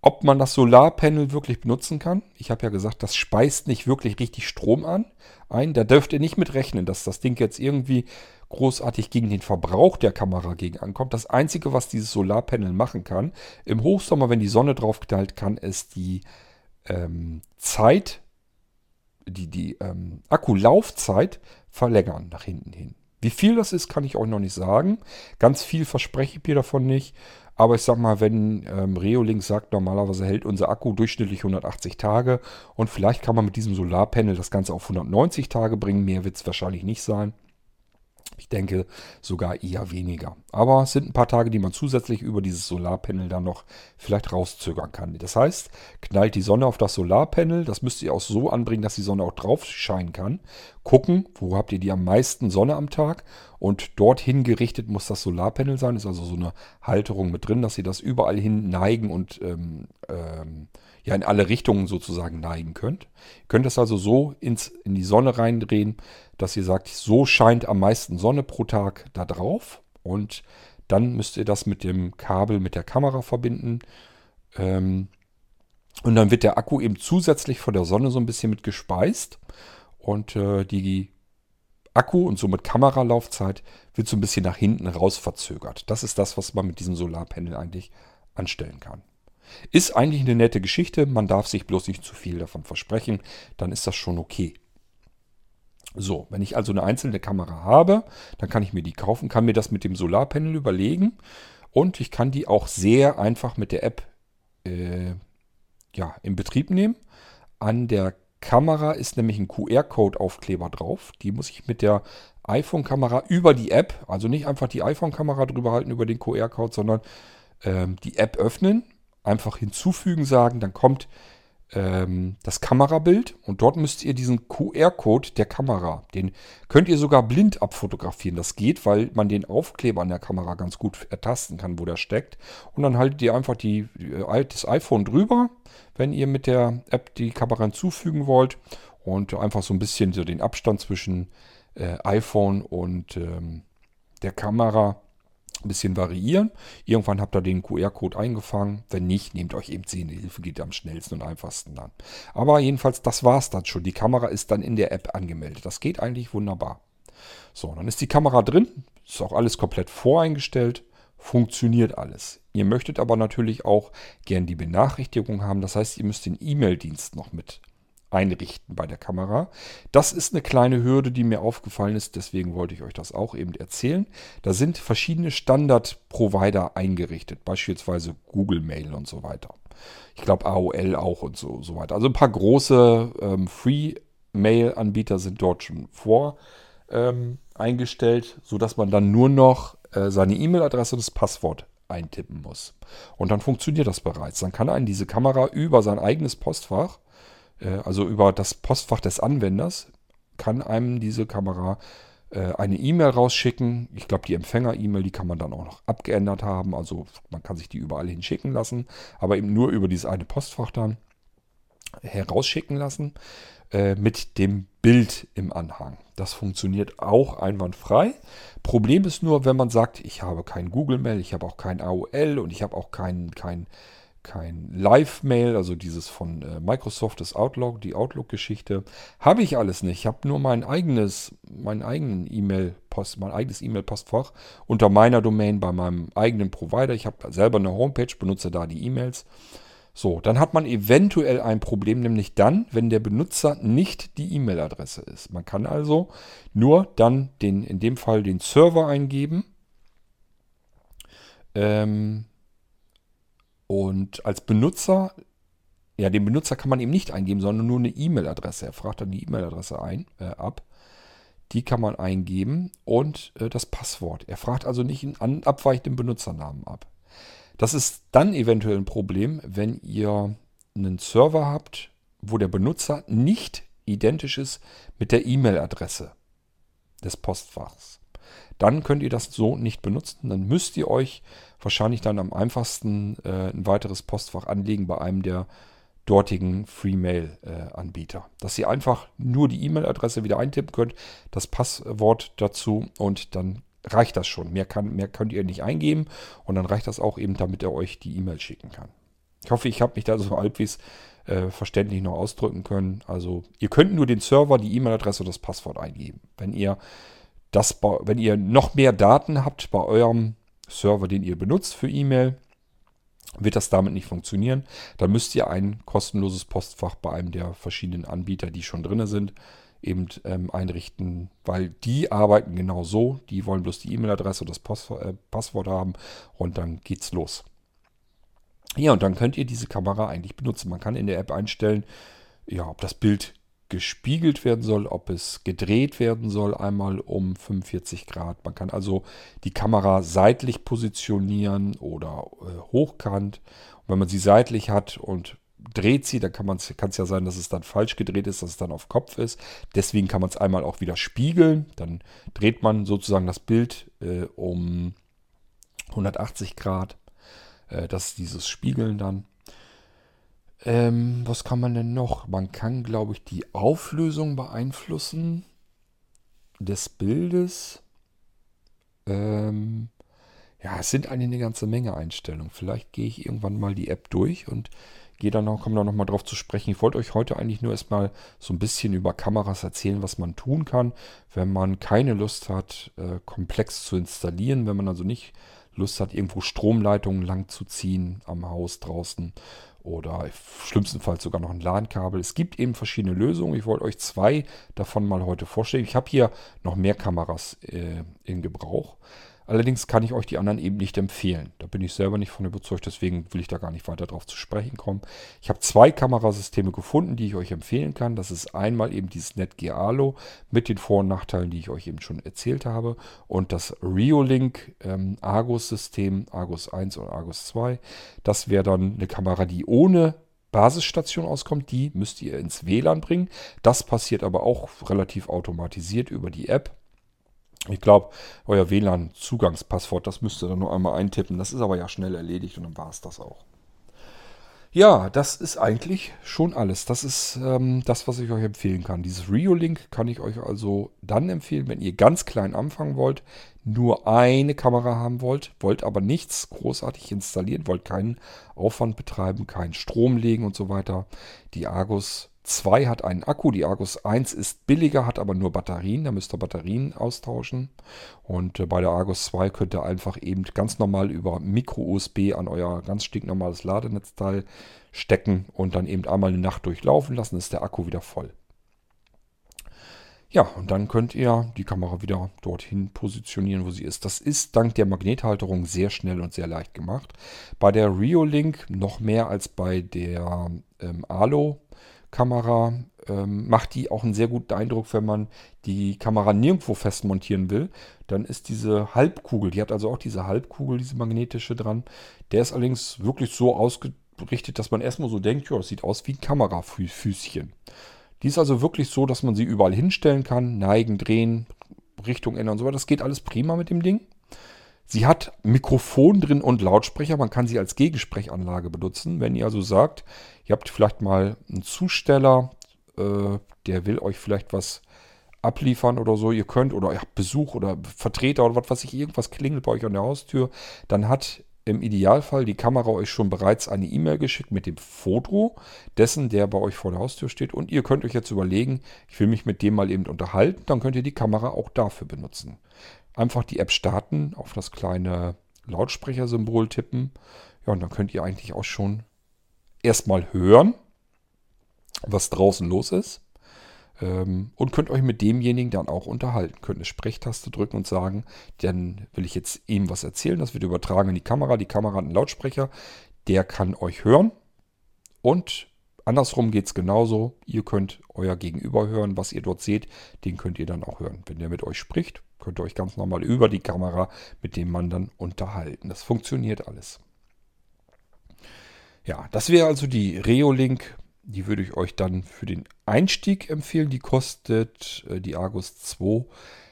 [SPEAKER 1] Ob man das Solarpanel wirklich benutzen kann, ich habe ja gesagt, das speist nicht wirklich richtig Strom an, ein. Da dürft ihr nicht mit rechnen, dass das Ding jetzt irgendwie großartig gegen den Verbrauch der Kamera gegen ankommt. Das Einzige, was dieses Solarpanel machen kann, im Hochsommer, wenn die Sonne drauf knallt, kann es die ähm, Zeit die, die ähm, Akkulaufzeit verlängern nach hinten hin. Wie viel das ist, kann ich euch noch nicht sagen. Ganz viel verspreche ich mir davon nicht. Aber ich sag mal, wenn ähm, Reolink sagt, normalerweise hält unser Akku durchschnittlich 180 Tage und vielleicht kann man mit diesem Solarpanel das Ganze auf 190 Tage bringen. Mehr wird es wahrscheinlich nicht sein. Ich denke sogar eher weniger. Aber es sind ein paar Tage, die man zusätzlich über dieses Solarpanel dann noch vielleicht rauszögern kann. Das heißt, knallt die Sonne auf das Solarpanel. Das müsst ihr auch so anbringen, dass die Sonne auch drauf scheinen kann. Gucken, wo habt ihr die am meisten Sonne am Tag. Und dorthin gerichtet muss das Solarpanel sein. Ist also so eine Halterung mit drin, dass ihr das überall hin neigen und ähm, ähm, ja in alle Richtungen sozusagen neigen könnt. Ihr könnt das also so ins, in die Sonne reindrehen, dass ihr sagt, so scheint am meisten Sonne pro Tag da drauf. Und dann müsst ihr das mit dem Kabel mit der Kamera verbinden. Ähm, und dann wird der Akku eben zusätzlich von der Sonne so ein bisschen mit gespeist. Und äh, die Akku und somit Kameralaufzeit wird so ein bisschen nach hinten raus verzögert. Das ist das, was man mit diesem Solarpanel eigentlich anstellen kann. Ist eigentlich eine nette Geschichte, man darf sich bloß nicht zu viel davon versprechen, dann ist das schon okay. So, wenn ich also eine einzelne Kamera habe, dann kann ich mir die kaufen, kann mir das mit dem Solarpanel überlegen und ich kann die auch sehr einfach mit der App äh, ja, in Betrieb nehmen. An der Kamera ist nämlich ein QR-Code-Aufkleber drauf. Die muss ich mit der iPhone-Kamera über die App, also nicht einfach die iPhone-Kamera drüber halten über den QR-Code, sondern ähm, die App öffnen, einfach hinzufügen sagen, dann kommt ähm, das Kamerabild und dort müsst ihr diesen QR-Code der Kamera, den könnt ihr sogar blind abfotografieren. Das geht, weil man den Aufkleber an der Kamera ganz gut ertasten kann, wo der steckt. Und dann haltet ihr einfach die, äh, das iPhone drüber, wenn ihr mit der App die Kamera hinzufügen wollt und einfach so ein bisschen so den Abstand zwischen äh, iPhone und ähm, der Kamera ein bisschen variieren. Irgendwann habt ihr den QR-Code eingefangen. Wenn nicht, nehmt euch eben Hilfe, geht am schnellsten und einfachsten dann. Aber jedenfalls, das war es dann schon. Die Kamera ist dann in der App angemeldet. Das geht eigentlich wunderbar. So, dann ist die Kamera drin. Ist auch alles komplett voreingestellt. Funktioniert alles. Ihr möchtet aber natürlich auch gern die Benachrichtigung haben. Das heißt, ihr müsst den E-Mail-Dienst noch mit einrichten bei der Kamera. Das ist eine kleine Hürde, die mir aufgefallen ist, deswegen wollte ich euch das auch eben erzählen. Da sind verschiedene Standard-Provider eingerichtet, beispielsweise Google Mail und so weiter. Ich glaube AOL auch und so, so weiter. Also ein paar große ähm, Free-Mail-Anbieter sind dort schon vor ähm, eingestellt, sodass man dann nur noch äh, seine E-Mail-Adresse und das Passwort eintippen muss. Und dann funktioniert das bereits. Dann kann einen diese Kamera über sein eigenes Postfach also über das Postfach des Anwenders, kann einem diese Kamera äh, eine E-Mail rausschicken. Ich glaube, die Empfänger-E-Mail, die kann man dann auch noch abgeändert haben. Also man kann sich die überall hinschicken lassen, aber eben nur über dieses eine Postfach dann. herausschicken lassen äh, mit dem Bild im Anhang. Das funktioniert auch einwandfrei. Problem ist nur, wenn man sagt, ich habe kein Google Mail, ich habe auch kein AOL und ich habe auch kein, kein, kein Live-Mail, also dieses von äh, Microsoft, das Outlook, die Outlook-Geschichte, habe ich alles nicht. Ich habe nur mein eigenes, mein eigenen E-Mail-Post, mein eigenes E-Mail-Postfach unter meiner Domain bei meinem eigenen Provider. Ich habe selber eine Homepage, benutze da die E-Mails. So, dann hat man eventuell ein Problem, nämlich dann, wenn der Benutzer nicht die E-Mail-Adresse ist. Man kann also nur dann den, in dem Fall den Server eingeben. Ähm, und als Benutzer, ja, den Benutzer kann man eben nicht eingeben, sondern nur eine E-Mail-Adresse. Er fragt dann die E-Mail-Adresse ein, äh, ab. Die kann man eingeben und äh, das Passwort. Er fragt also nicht einen abweichenden Benutzernamen ab. Das ist dann eventuell ein Problem, wenn ihr einen Server habt, wo der Benutzer nicht identisch ist mit der E-Mail-Adresse des Postfachs. Dann könnt ihr das so nicht benutzen. Dann müsst ihr euch wahrscheinlich dann am einfachsten äh, ein weiteres Postfach anlegen bei einem der dortigen Free-Mail-Anbieter. Äh, Dass ihr einfach nur die E-Mail-Adresse wieder eintippen könnt, das Passwort dazu und dann reicht das schon. Mehr, kann, mehr könnt ihr nicht eingeben und dann reicht das auch eben, damit er euch die E-Mail schicken kann. Ich hoffe, ich habe mich da so halbwegs äh, verständlich noch ausdrücken können. Also ihr könnt nur den Server, die E-Mail-Adresse und das Passwort eingeben. Wenn ihr das, wenn ihr noch mehr Daten habt bei eurem Server, den ihr benutzt für E-Mail, wird das damit nicht funktionieren. Dann müsst ihr ein kostenloses Postfach bei einem der verschiedenen Anbieter, die schon drin sind, eben ähm, einrichten, weil die arbeiten genau so. Die wollen bloß die E-Mail-Adresse und das Post, äh, Passwort haben und dann geht's los. Ja, und dann könnt ihr diese Kamera eigentlich benutzen. Man kann in der App einstellen, ja, ob das Bild gespiegelt werden soll, ob es gedreht werden soll, einmal um 45 Grad. Man kann also die Kamera seitlich positionieren oder äh, hochkant. Und wenn man sie seitlich hat und dreht sie, dann kann es ja sein, dass es dann falsch gedreht ist, dass es dann auf Kopf ist. Deswegen kann man es einmal auch wieder spiegeln. Dann dreht man sozusagen das Bild äh, um 180 Grad. Äh, das ist dieses Spiegeln dann. Ähm, was kann man denn noch? Man kann, glaube ich, die Auflösung beeinflussen des Bildes. Ähm, ja, es sind eigentlich eine ganze Menge Einstellungen. Vielleicht gehe ich irgendwann mal die App durch und gehe dann noch, komme dann nochmal drauf zu sprechen. Ich wollte euch heute eigentlich nur erstmal so ein bisschen über Kameras erzählen, was man tun kann, wenn man keine Lust hat, äh, komplex zu installieren, wenn man also nicht Lust hat, irgendwo Stromleitungen lang zu ziehen am Haus draußen oder schlimmstenfalls sogar noch ein LAN-Kabel. Es gibt eben verschiedene Lösungen. Ich wollte euch zwei davon mal heute vorstellen. Ich habe hier noch mehr Kameras äh, in Gebrauch. Allerdings kann ich euch die anderen eben nicht empfehlen. Da bin ich selber nicht von überzeugt, deswegen will ich da gar nicht weiter drauf zu sprechen kommen. Ich habe zwei Kamerasysteme gefunden, die ich euch empfehlen kann. Das ist einmal eben dieses Netgear Alo mit den Vor- und Nachteilen, die ich euch eben schon erzählt habe. Und das Reolink ähm, Argus-System, Argus 1 und Argus 2. Das wäre dann eine Kamera, die ohne Basisstation auskommt, die müsst ihr ins WLAN bringen. Das passiert aber auch relativ automatisiert über die App. Ich glaube, euer WLAN-Zugangspasswort, das müsst ihr dann nur einmal eintippen. Das ist aber ja schnell erledigt und dann war es das auch. Ja, das ist eigentlich schon alles. Das ist ähm, das, was ich euch empfehlen kann. Dieses Rio-Link kann ich euch also dann empfehlen, wenn ihr ganz klein anfangen wollt, nur eine Kamera haben wollt, wollt aber nichts großartig installieren, wollt keinen Aufwand betreiben, keinen Strom legen und so weiter. Die Argus 2 hat einen Akku, die Argus 1 ist billiger, hat aber nur Batterien, da müsst ihr Batterien austauschen. Und äh, bei der Argus 2 könnt ihr einfach eben ganz normal über Micro-USB an euer ganz stinknormales Ladenetzteil stecken und dann eben einmal eine Nacht durchlaufen lassen, ist der Akku wieder voll. Ja, und dann könnt ihr die Kamera wieder dorthin positionieren, wo sie ist. Das ist dank der Magnethalterung sehr schnell und sehr leicht gemacht. Bei der Reolink noch mehr als bei der ähm, Alo Kamera ähm, macht die auch einen sehr guten Eindruck, wenn man die Kamera nirgendwo fest montieren will. Dann ist diese Halbkugel, die hat also auch diese Halbkugel, diese magnetische dran. Der ist allerdings wirklich so ausgerichtet, dass man erstmal so denkt, ja, das sieht aus wie ein Kamerafüßchen. Die ist also wirklich so, dass man sie überall hinstellen kann, neigen, drehen, Richtung ändern und so weiter. Das geht alles prima mit dem Ding. Sie hat Mikrofon drin und Lautsprecher. Man kann sie als Gegensprechanlage benutzen. Wenn ihr also sagt, ihr habt vielleicht mal einen Zusteller, äh, der will euch vielleicht was abliefern oder so, ihr könnt, oder ihr habt Besuch oder Vertreter oder was weiß ich, irgendwas klingelt bei euch an der Haustür, dann hat im Idealfall die Kamera euch schon bereits eine E-Mail geschickt mit dem Foto dessen, der bei euch vor der Haustür steht. Und ihr könnt euch jetzt überlegen, ich will mich mit dem mal eben unterhalten, dann könnt ihr die Kamera auch dafür benutzen. Einfach die App starten, auf das kleine Lautsprechersymbol tippen. Ja, und dann könnt ihr eigentlich auch schon erstmal hören, was draußen los ist. Ähm, und könnt euch mit demjenigen dann auch unterhalten. Könnt eine Sprechtaste drücken und sagen, dann will ich jetzt ihm was erzählen. Das wird übertragen in die Kamera. Die Kamera hat einen Lautsprecher. Der kann euch hören. Und andersrum geht es genauso. Ihr könnt euer Gegenüber hören. Was ihr dort seht, den könnt ihr dann auch hören. Wenn der mit euch spricht, könnt ihr euch ganz normal über die Kamera mit dem Mann dann unterhalten. Das funktioniert alles. Ja, das wäre also die Reolink die würde ich euch dann für den Einstieg empfehlen. Die kostet äh, die Argus 2.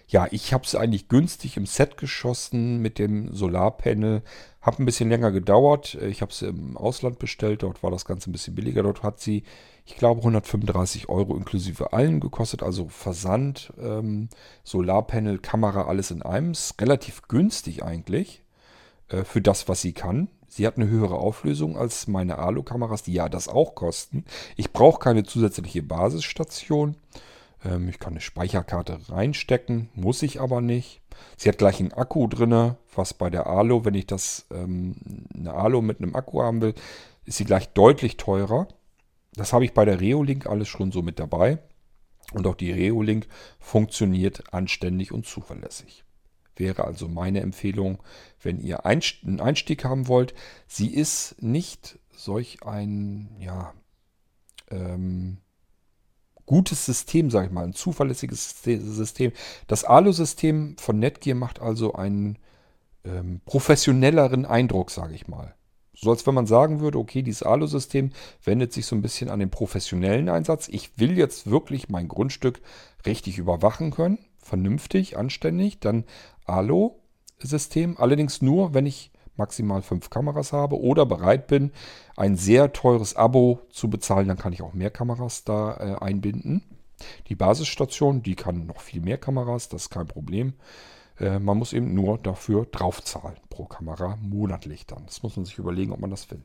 [SPEAKER 1] Ja, ich habe sie eigentlich günstig im Set geschossen mit dem Solarpanel. Hat ein bisschen länger gedauert. Äh, ich habe sie im Ausland bestellt. Dort war das Ganze ein bisschen billiger. Dort hat sie, ich glaube, 135 Euro inklusive allen gekostet. Also Versand, ähm, Solarpanel, Kamera, alles in einem. Ist relativ günstig eigentlich äh, für das, was sie kann. Sie hat eine höhere Auflösung als meine Alu-Kameras, die ja das auch kosten. Ich brauche keine zusätzliche Basisstation. Ähm, ich kann eine Speicherkarte reinstecken, muss ich aber nicht. Sie hat gleich einen Akku drin, was bei der Alu, wenn ich das ähm, eine Alu mit einem Akku haben will, ist sie gleich deutlich teurer. Das habe ich bei der Reolink alles schon so mit dabei. Und auch die Reolink funktioniert anständig und zuverlässig. Wäre also meine Empfehlung, wenn ihr einen Einstieg haben wollt. Sie ist nicht solch ein, ja, ähm, gutes System, sage ich mal, ein zuverlässiges System. Das Alu-System von Netgear macht also einen ähm, professionelleren Eindruck, sage ich mal. So als wenn man sagen würde, okay, dieses Alu-System wendet sich so ein bisschen an den professionellen Einsatz. Ich will jetzt wirklich mein Grundstück richtig überwachen können vernünftig, anständig. Dann Alo-System, allerdings nur, wenn ich maximal fünf Kameras habe oder bereit bin, ein sehr teures Abo zu bezahlen, dann kann ich auch mehr Kameras da äh, einbinden. Die Basisstation, die kann noch viel mehr Kameras, das ist kein Problem. Äh, man muss eben nur dafür draufzahlen pro Kamera monatlich dann. Das muss man sich überlegen, ob man das will.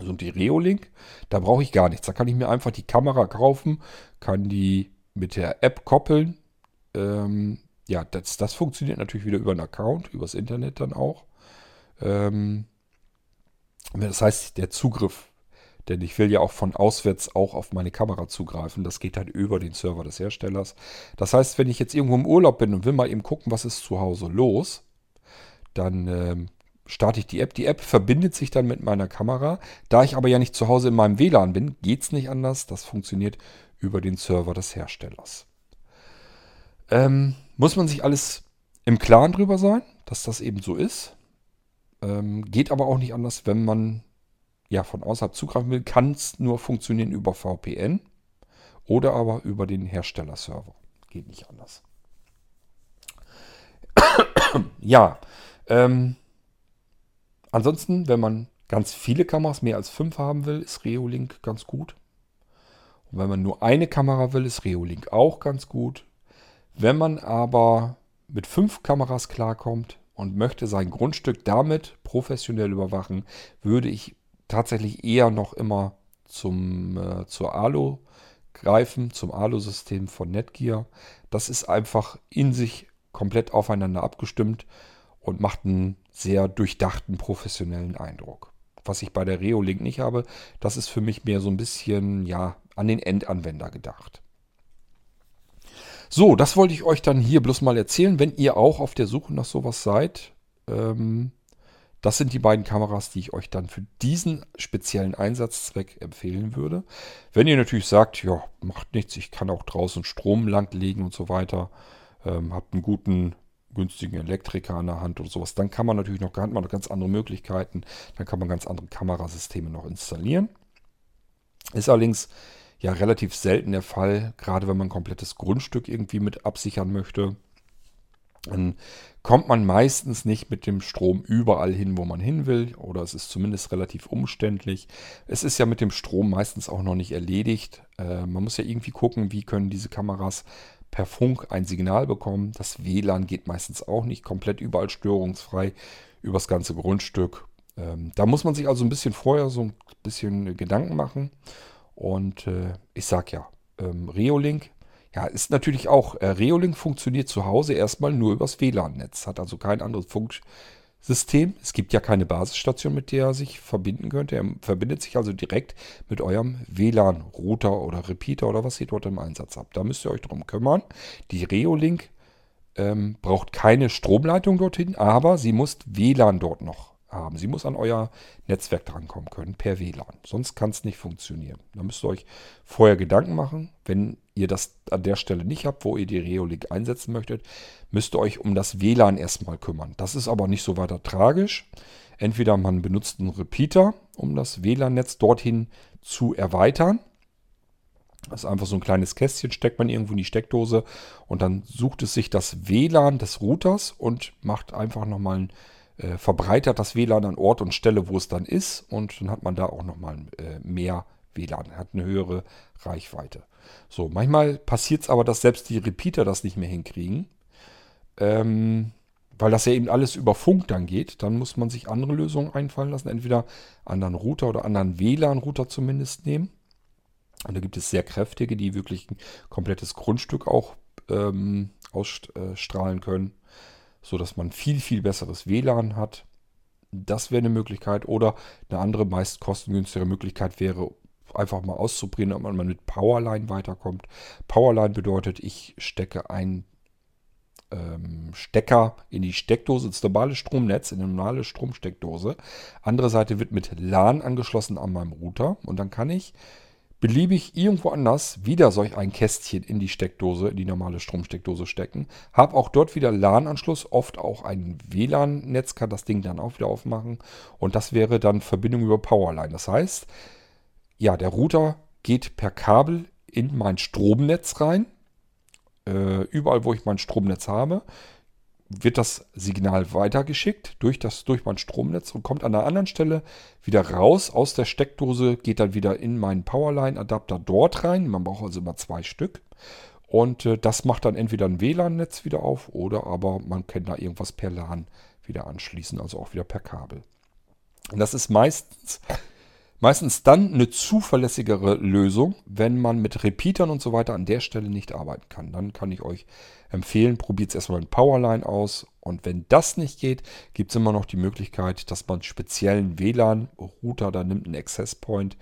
[SPEAKER 1] Also die Reolink, da brauche ich gar nichts. Da kann ich mir einfach die Kamera kaufen, kann die mit der App koppeln ähm, ja, das, das funktioniert natürlich wieder über einen Account, übers Internet dann auch. Ähm, das heißt, der Zugriff, denn ich will ja auch von auswärts auch auf meine Kamera zugreifen. Das geht halt über den Server des Herstellers. Das heißt, wenn ich jetzt irgendwo im Urlaub bin und will mal eben gucken, was ist zu Hause los, dann ähm, starte ich die App. Die App verbindet sich dann mit meiner Kamera. Da ich aber ja nicht zu Hause in meinem WLAN bin, geht es nicht anders. Das funktioniert über den Server des Herstellers. Ähm, muss man sich alles im Klaren drüber sein, dass das eben so ist. Ähm, geht aber auch nicht anders, wenn man ja von außerhalb zugreifen will, kann es nur funktionieren über VPN oder aber über den Herstellerserver. Geht nicht anders. (coughs) ja, ähm, ansonsten, wenn man ganz viele Kameras, mehr als fünf haben will, ist Reolink ganz gut. Und wenn man nur eine Kamera will, ist Reolink auch ganz gut. Wenn man aber mit fünf Kameras klarkommt und möchte sein Grundstück damit professionell überwachen, würde ich tatsächlich eher noch immer zum, äh, zur Alu greifen, zum Alu-System von Netgear. Das ist einfach in sich komplett aufeinander abgestimmt und macht einen sehr durchdachten professionellen Eindruck. Was ich bei der Reolink nicht habe, das ist für mich mehr so ein bisschen ja an den Endanwender gedacht. So, das wollte ich euch dann hier bloß mal erzählen, wenn ihr auch auf der Suche nach sowas seid. Ähm, das sind die beiden Kameras, die ich euch dann für diesen speziellen Einsatzzweck empfehlen würde. Wenn ihr natürlich sagt, ja, macht nichts, ich kann auch draußen Strom langlegen und so weiter, ähm, habt einen guten, günstigen Elektriker an der Hand oder sowas, dann kann man natürlich noch, hat man noch ganz andere Möglichkeiten. Dann kann man ganz andere Kamerasysteme noch installieren. Ist allerdings ja relativ selten der Fall, gerade wenn man ein komplettes Grundstück irgendwie mit absichern möchte. dann kommt man meistens nicht mit dem Strom überall hin, wo man hin will, oder es ist zumindest relativ umständlich. Es ist ja mit dem Strom meistens auch noch nicht erledigt. Äh, man muss ja irgendwie gucken, wie können diese Kameras per Funk ein Signal bekommen. Das WLAN geht meistens auch nicht komplett überall störungsfrei übers ganze Grundstück. Ähm, da muss man sich also ein bisschen vorher so ein bisschen Gedanken machen. Und äh, ich sag ja, ähm, Reolink ja, ist natürlich auch, äh, Reolink funktioniert zu Hause erstmal nur übers WLAN-Netz, hat also kein anderes Funksystem. Es gibt ja keine Basisstation, mit der er sich verbinden könnte. Er verbindet sich also direkt mit eurem WLAN-Router oder Repeater oder was ihr dort im Einsatz habt. Da müsst ihr euch drum kümmern. Die Reolink ähm, braucht keine Stromleitung dorthin, aber sie muss WLAN dort noch haben. Sie muss an euer Netzwerk drankommen können per WLAN. Sonst kann es nicht funktionieren. Da müsst ihr euch vorher Gedanken machen. Wenn ihr das an der Stelle nicht habt, wo ihr die Reolink einsetzen möchtet, müsst ihr euch um das WLAN erstmal kümmern. Das ist aber nicht so weiter tragisch. Entweder man benutzt einen Repeater, um das WLAN-Netz dorthin zu erweitern. Das ist einfach so ein kleines Kästchen, steckt man irgendwo in die Steckdose und dann sucht es sich das WLAN des Routers und macht einfach nochmal einen äh, verbreitert das WLAN an Ort und Stelle, wo es dann ist. Und dann hat man da auch nochmal äh, mehr WLAN, hat eine höhere Reichweite. So, manchmal passiert es aber, dass selbst die Repeater das nicht mehr hinkriegen. Ähm, weil das ja eben alles über Funk dann geht, dann muss man sich andere Lösungen einfallen lassen. Entweder anderen Router oder anderen WLAN-Router zumindest nehmen. Und da gibt es sehr kräftige, die wirklich ein komplettes Grundstück auch ähm, ausstrahlen können sodass man viel, viel besseres WLAN hat. Das wäre eine Möglichkeit. Oder eine andere, meist kostengünstigere Möglichkeit wäre, einfach mal auszuprobieren, ob man mit Powerline weiterkommt. Powerline bedeutet, ich stecke einen ähm, Stecker in die Steckdose, ins normale Stromnetz, in eine normale Stromsteckdose. Andere Seite wird mit LAN angeschlossen an meinem Router und dann kann ich beliebig irgendwo anders wieder solch ein Kästchen in die Steckdose, in die normale Stromsteckdose stecken. Habe auch dort wieder LAN-Anschluss, oft auch ein WLAN-Netz, kann das Ding dann auch wieder aufmachen. Und das wäre dann Verbindung über Powerline. Das heißt, ja, der Router geht per Kabel in mein Stromnetz rein. Äh, überall, wo ich mein Stromnetz habe wird das Signal weitergeschickt durch, das, durch mein Stromnetz und kommt an einer anderen Stelle wieder raus aus der Steckdose, geht dann wieder in meinen Powerline-Adapter dort rein. Man braucht also immer zwei Stück. Und äh, das macht dann entweder ein WLAN-Netz wieder auf oder aber man kann da irgendwas per LAN wieder anschließen, also auch wieder per Kabel. Und das ist meistens Meistens dann eine zuverlässigere Lösung, wenn man mit Repeatern und so weiter an der Stelle nicht arbeiten kann. Dann kann ich euch empfehlen, probiert es erstmal in Powerline aus. Und wenn das nicht geht, gibt es immer noch die Möglichkeit, dass man speziellen WLAN-Router da nimmt, einen Access Point,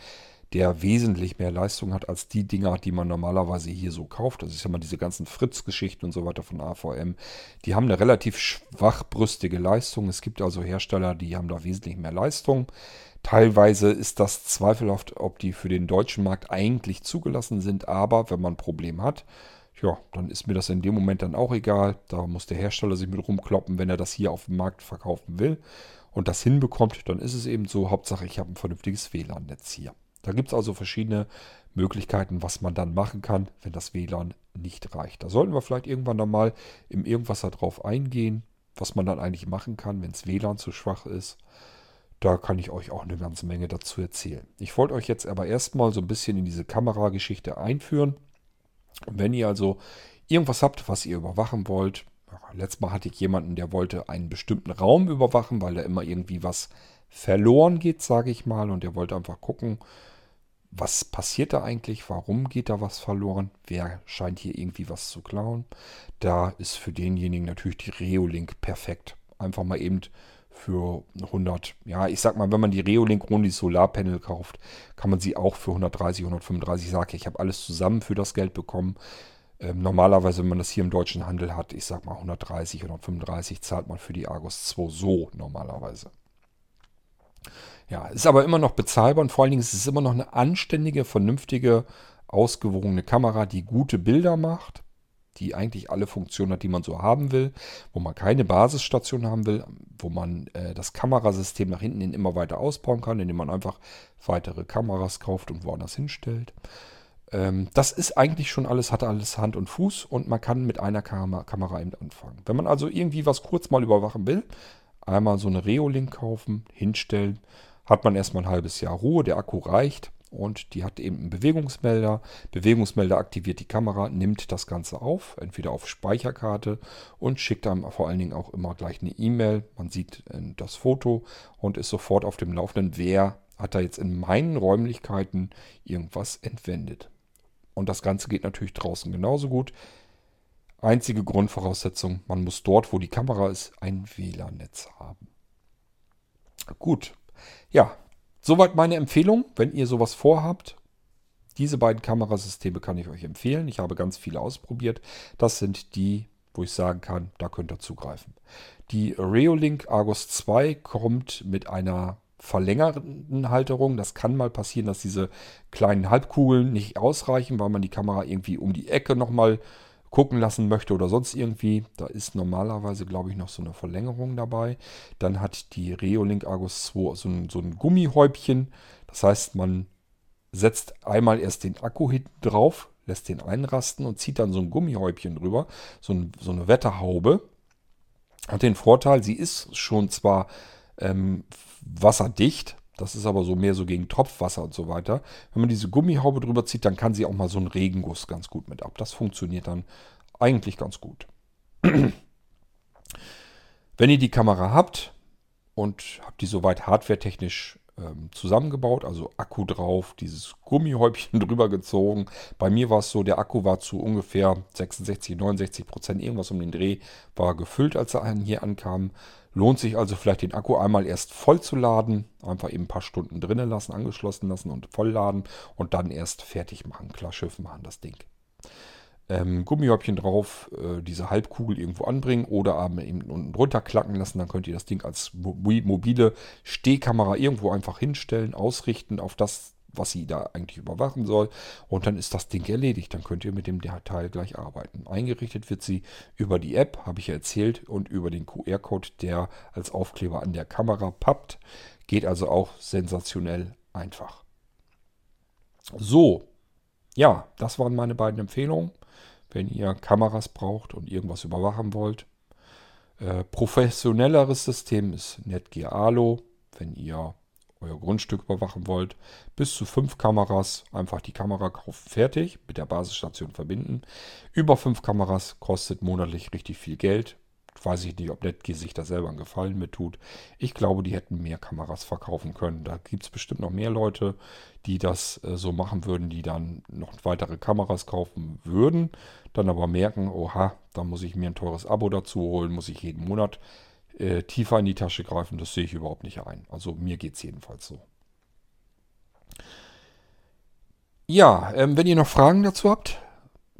[SPEAKER 1] der wesentlich mehr Leistung hat als die Dinger, die man normalerweise hier so kauft. Das ist ja mal diese ganzen Fritz-Geschichten und so weiter von AVM. Die haben eine relativ schwachbrüstige Leistung. Es gibt also Hersteller, die haben da wesentlich mehr Leistung. Teilweise ist das zweifelhaft, ob die für den deutschen Markt eigentlich zugelassen sind, aber wenn man ein Problem hat, ja, dann ist mir das in dem Moment dann auch egal. Da muss der Hersteller sich mit rumkloppen, wenn er das hier auf dem Markt verkaufen will und das hinbekommt, dann ist es eben so. Hauptsache, ich habe ein vernünftiges WLAN-Netz hier. Da gibt es also verschiedene Möglichkeiten, was man dann machen kann, wenn das WLAN nicht reicht. Da sollten wir vielleicht irgendwann nochmal im Irgendwas darauf eingehen, was man dann eigentlich machen kann, wenn das WLAN zu schwach ist. Da kann ich euch auch eine ganze Menge dazu erzählen. Ich wollte euch jetzt aber erstmal so ein bisschen in diese Kamerageschichte einführen. Wenn ihr also irgendwas habt, was ihr überwachen wollt, letztes Mal hatte ich jemanden, der wollte einen bestimmten Raum überwachen, weil da immer irgendwie was verloren geht, sage ich mal. Und der wollte einfach gucken, was passiert da eigentlich, warum geht da was verloren, wer scheint hier irgendwie was zu klauen. Da ist für denjenigen natürlich die Reolink perfekt. Einfach mal eben für 100, ja, ich sag mal, wenn man die Reolink ohne die Solarpanel kauft, kann man sie auch für 130, 135, ich sage ich habe alles zusammen für das Geld bekommen. Ähm, normalerweise, wenn man das hier im deutschen Handel hat, ich sag mal 130, 135 zahlt man für die Argus 2 so normalerweise. Ja, ist aber immer noch bezahlbar und vor allen Dingen ist es immer noch eine anständige, vernünftige, ausgewogene Kamera, die gute Bilder macht die eigentlich alle Funktionen hat, die man so haben will, wo man keine Basisstation haben will, wo man äh, das Kamerasystem nach hinten hin immer weiter ausbauen kann, indem man einfach weitere Kameras kauft und woanders hinstellt. Ähm, das ist eigentlich schon alles, hat alles Hand und Fuß und man kann mit einer Kam Kamera eben anfangen. Wenn man also irgendwie was kurz mal überwachen will, einmal so eine Reolink kaufen, hinstellen, hat man erstmal ein halbes Jahr Ruhe, der Akku reicht und die hat eben einen Bewegungsmelder. Bewegungsmelder aktiviert die Kamera, nimmt das Ganze auf, entweder auf Speicherkarte und schickt einem vor allen Dingen auch immer gleich eine E-Mail. Man sieht äh, das Foto und ist sofort auf dem Laufenden, wer hat da jetzt in meinen Räumlichkeiten irgendwas entwendet. Und das Ganze geht natürlich draußen genauso gut. Einzige Grundvoraussetzung, man muss dort, wo die Kamera ist, ein WLAN-Netz haben. Gut. Ja, soweit meine Empfehlung, wenn ihr sowas vorhabt. Diese beiden Kamerasysteme kann ich euch empfehlen. Ich habe ganz viele ausprobiert. Das sind die, wo ich sagen kann, da könnt ihr zugreifen. Die Reolink Argus 2 kommt mit einer verlängerten Halterung. Das kann mal passieren, dass diese kleinen Halbkugeln nicht ausreichen, weil man die Kamera irgendwie um die Ecke nochmal gucken lassen möchte oder sonst irgendwie. Da ist normalerweise, glaube ich, noch so eine Verlängerung dabei. Dann hat die Reolink Argus 2 so ein, so ein Gummihäubchen. Das heißt, man setzt einmal erst den Akku hinten drauf, lässt den einrasten und zieht dann so ein Gummihäubchen drüber, so, ein, so eine Wetterhaube. Hat den Vorteil, sie ist schon zwar ähm, wasserdicht. Das ist aber so mehr so gegen Tropfwasser und so weiter. Wenn man diese Gummihaube drüber zieht, dann kann sie auch mal so einen Regenguss ganz gut mit ab. Das funktioniert dann eigentlich ganz gut. (clears throat) Wenn ihr die Kamera habt und habt die soweit hardwaretechnisch ähm, zusammengebaut, also Akku drauf, dieses Gummihäubchen (laughs) drüber gezogen. Bei mir war es so, der Akku war zu ungefähr 66, 69 Prozent, irgendwas um den Dreh, war gefüllt, als er hier ankam. Lohnt sich also vielleicht den Akku einmal erst voll zu laden, einfach eben ein paar Stunden drinnen lassen, angeschlossen lassen und voll laden und dann erst fertig machen, klar Schiff machen das Ding. Ähm, Gummihäubchen drauf, äh, diese Halbkugel irgendwo anbringen oder aber eben unten drunter klacken lassen. Dann könnt ihr das Ding als mobile Stehkamera irgendwo einfach hinstellen, ausrichten auf das, was sie da eigentlich überwachen soll. Und dann ist das Ding erledigt. Dann könnt ihr mit dem Teil gleich arbeiten. Eingerichtet wird sie über die App, habe ich ja erzählt, und über den QR-Code, der als Aufkleber an der Kamera pappt. Geht also auch sensationell einfach. So, ja, das waren meine beiden Empfehlungen. Wenn ihr Kameras braucht und irgendwas überwachen wollt. Äh, professionelleres System ist Netgear Alo. Wenn ihr euer Grundstück überwachen wollt, bis zu fünf Kameras, einfach die Kamera kaufen, fertig, mit der Basisstation verbinden. Über fünf Kameras kostet monatlich richtig viel Geld. Weiß ich nicht, ob Netgear sich da selber einen Gefallen mit tut. Ich glaube, die hätten mehr Kameras verkaufen können. Da gibt es bestimmt noch mehr Leute, die das äh, so machen würden, die dann noch weitere Kameras kaufen würden, dann aber merken, oha, da muss ich mir ein teures Abo dazu holen, muss ich jeden Monat äh, tiefer in die Tasche greifen, das sehe ich überhaupt nicht ein. Also mir geht es jedenfalls so. Ja, ähm, wenn ihr noch Fragen dazu habt,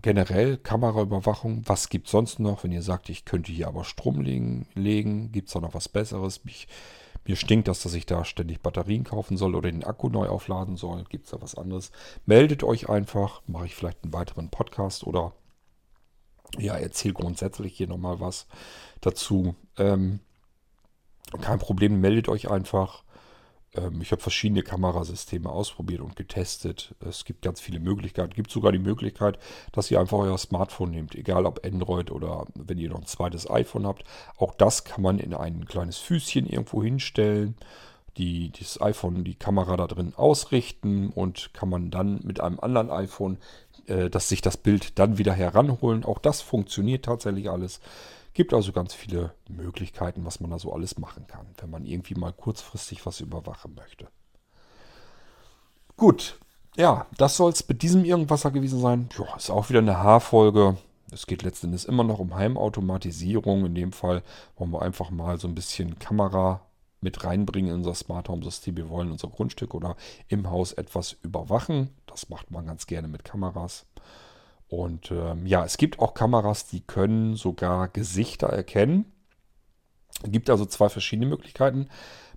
[SPEAKER 1] generell Kameraüberwachung, was gibt es sonst noch? Wenn ihr sagt, ich könnte hier aber Strom legen, legen gibt es da noch was Besseres? Mich, mir stinkt das, dass ich da ständig Batterien kaufen soll oder den Akku neu aufladen soll. Gibt es da was anderes? Meldet euch einfach, mache ich vielleicht einen weiteren Podcast oder ja, erzähle grundsätzlich hier nochmal was dazu. Ähm, kein Problem, meldet euch einfach. Ähm, ich habe verschiedene Kamerasysteme ausprobiert und getestet. Es gibt ganz viele Möglichkeiten. Es gibt sogar die Möglichkeit, dass ihr einfach euer Smartphone nehmt, egal ob Android oder wenn ihr noch ein zweites iPhone habt. Auch das kann man in ein kleines Füßchen irgendwo hinstellen. Die, das iPhone, die Kamera da drin ausrichten und kann man dann mit einem anderen iPhone, äh, dass sich das Bild dann wieder heranholen. Auch das funktioniert tatsächlich alles. Gibt also ganz viele Möglichkeiten, was man da so alles machen kann, wenn man irgendwie mal kurzfristig was überwachen möchte. Gut, ja, das soll es mit diesem Irgendwasser gewesen sein. Ja, ist auch wieder eine Haarfolge. Es geht letzten Endes immer noch um Heimautomatisierung. In dem Fall wollen wir einfach mal so ein bisschen Kamera mit reinbringen in unser Smart Home System. Wir wollen unser Grundstück oder im Haus etwas überwachen. Das macht man ganz gerne mit Kameras. Und ähm, ja, es gibt auch Kameras, die können sogar Gesichter erkennen. Es gibt also zwei verschiedene Möglichkeiten.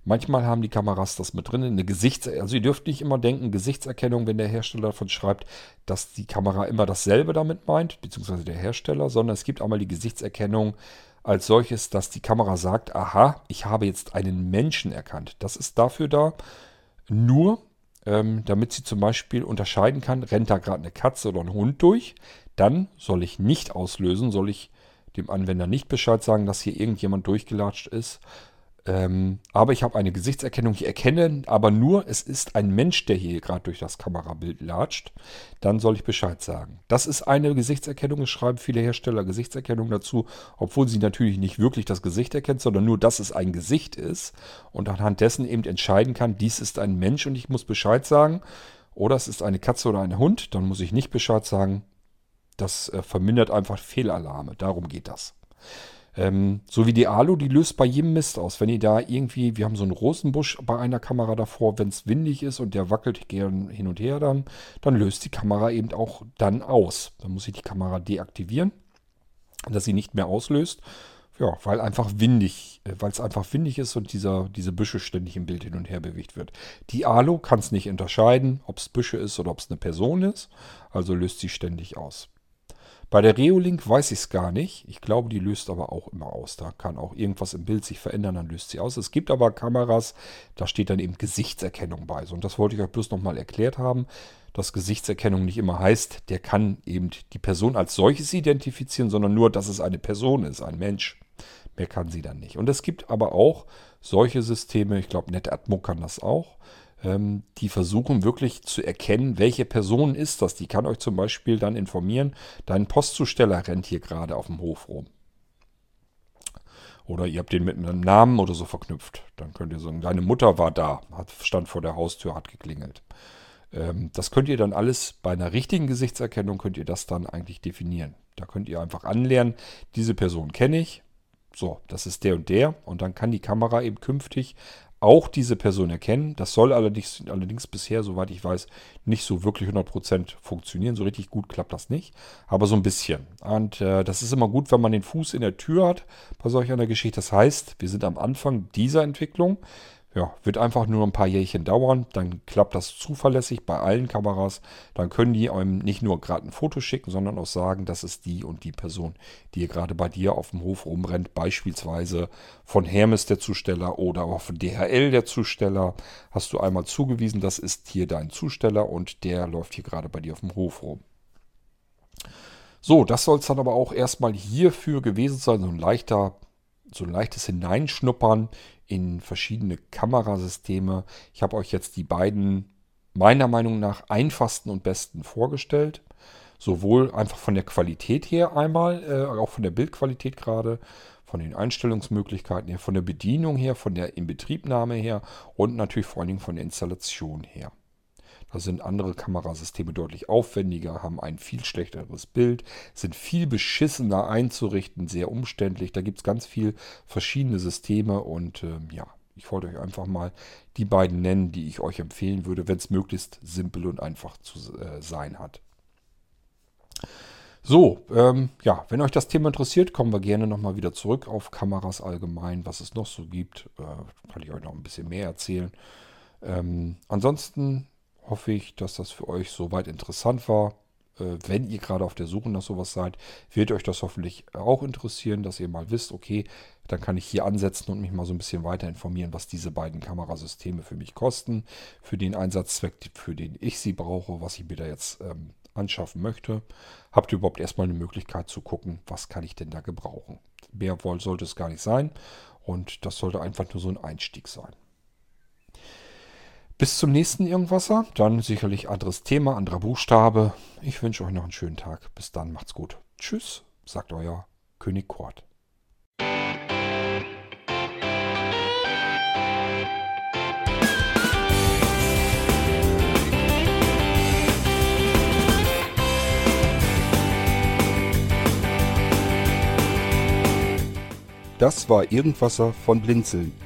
[SPEAKER 1] Manchmal haben die Kameras das mit drin, eine Gesichts also ihr dürft nicht immer denken, Gesichtserkennung, wenn der Hersteller davon schreibt, dass die Kamera immer dasselbe damit meint, beziehungsweise der Hersteller, sondern es gibt einmal die Gesichtserkennung als solches, dass die Kamera sagt, aha, ich habe jetzt einen Menschen erkannt. Das ist dafür da, nur ähm, damit sie zum Beispiel unterscheiden kann, rennt da gerade eine Katze oder ein Hund durch. Dann soll ich nicht auslösen, soll ich dem Anwender nicht Bescheid sagen, dass hier irgendjemand durchgelatscht ist, ähm, aber ich habe eine Gesichtserkennung. Ich erkenne aber nur, es ist ein Mensch, der hier gerade durch das Kamerabild latscht. Dann soll ich Bescheid sagen. Das ist eine Gesichtserkennung. Es schreiben viele Hersteller Gesichtserkennung dazu, obwohl sie natürlich nicht wirklich das Gesicht erkennt, sondern nur, dass es ein Gesicht ist. Und anhand dessen eben entscheiden kann, dies ist ein Mensch und ich muss Bescheid sagen. Oder es ist eine Katze oder ein Hund. Dann muss ich nicht Bescheid sagen. Das äh, vermindert einfach Fehlalarme. Darum geht das. Ähm, so wie die Alu, die löst bei jedem Mist aus. Wenn ihr da irgendwie, wir haben so einen Rosenbusch bei einer Kamera davor, wenn es windig ist und der wackelt gern hin und her dann, dann löst die Kamera eben auch dann aus. Dann muss ich die Kamera deaktivieren, dass sie nicht mehr auslöst. Ja, weil einfach windig, äh, weil es einfach windig ist und dieser, diese Büsche ständig im Bild hin und her bewegt wird. Die Alu kann es nicht unterscheiden, ob es Büsche ist oder ob es eine Person ist, also löst sie ständig aus. Bei der Reolink weiß ich es gar nicht. Ich glaube, die löst aber auch immer aus. Da kann auch irgendwas im Bild sich verändern, dann löst sie aus. Es gibt aber Kameras, da steht dann eben Gesichtserkennung bei. Und das wollte ich euch bloß nochmal erklärt haben, dass Gesichtserkennung nicht immer heißt, der kann eben die Person als solches identifizieren, sondern nur, dass es eine Person ist, ein Mensch. Mehr kann sie dann nicht. Und es gibt aber auch solche Systeme, ich glaube, NetAtmo kann das auch, ähm, die versuchen wirklich zu erkennen, welche Person ist das. Die kann euch zum Beispiel dann informieren, dein Postzusteller rennt hier gerade auf dem Hof rum. Oder ihr habt den mit einem Namen oder so verknüpft. Dann könnt ihr sagen, deine Mutter war da, hat, stand vor der Haustür, hat geklingelt. Ähm, das könnt ihr dann alles bei einer richtigen Gesichtserkennung, könnt ihr das dann eigentlich definieren. Da könnt ihr einfach anlernen, diese Person kenne ich. So, das ist der und der. Und dann kann die Kamera eben künftig auch diese Person erkennen. Das soll allerdings, allerdings bisher, soweit ich weiß, nicht so wirklich 100% funktionieren. So richtig gut klappt das nicht, aber so ein bisschen. Und äh, das ist immer gut, wenn man den Fuß in der Tür hat bei solch einer Geschichte. Das heißt, wir sind am Anfang dieser Entwicklung. Ja, wird einfach nur ein paar Jährchen dauern. Dann klappt das zuverlässig bei allen Kameras. Dann können die einem nicht nur gerade ein Foto schicken, sondern auch sagen, das ist die und die Person, die gerade bei dir auf dem Hof rumrennt. Beispielsweise von Hermes der Zusteller oder auch von DHL der Zusteller. Hast du einmal zugewiesen, das ist hier dein Zusteller und der läuft hier gerade bei dir auf dem Hof rum. So, das soll es dann aber auch erstmal hierfür gewesen sein. So ein leichter, so ein leichtes Hineinschnuppern in verschiedene Kamerasysteme. Ich habe euch jetzt die beiden meiner Meinung nach einfachsten und besten vorgestellt. Sowohl einfach von der Qualität her einmal, äh, auch von der Bildqualität gerade, von den Einstellungsmöglichkeiten her, von der Bedienung her, von der Inbetriebnahme her und natürlich vor allen Dingen von der Installation her. Da sind andere Kamerasysteme deutlich aufwendiger, haben ein viel schlechteres Bild, sind viel beschissener einzurichten, sehr umständlich. Da gibt es ganz viel verschiedene Systeme und äh, ja, ich wollte euch einfach mal die beiden nennen, die ich euch empfehlen würde, wenn es möglichst simpel und einfach zu äh, sein hat. So, ähm, ja, wenn euch das Thema interessiert, kommen wir gerne nochmal wieder zurück auf Kameras allgemein, was es noch so gibt. Äh, kann ich euch noch ein bisschen mehr erzählen. Ähm, ansonsten hoffe ich, dass das für euch soweit interessant war. Äh, wenn ihr gerade auf der Suche nach sowas seid, wird euch das hoffentlich auch interessieren, dass ihr mal wisst, okay, dann kann ich hier ansetzen und mich mal so ein bisschen weiter informieren, was diese beiden Kamerasysteme für mich kosten, für den Einsatzzweck, für den ich sie brauche, was ich mir da jetzt ähm, anschaffen möchte. Habt ihr überhaupt erstmal eine Möglichkeit zu gucken, was kann ich denn da gebrauchen. Mehr sollte es gar nicht sein und das sollte einfach nur so ein Einstieg sein. Bis zum nächsten Irgendwasser. Dann sicherlich anderes Thema, anderer Buchstabe. Ich wünsche euch noch einen schönen Tag. Bis dann, macht's gut. Tschüss, sagt euer König Kort.
[SPEAKER 2] Das war Irgendwasser von Blinzeln.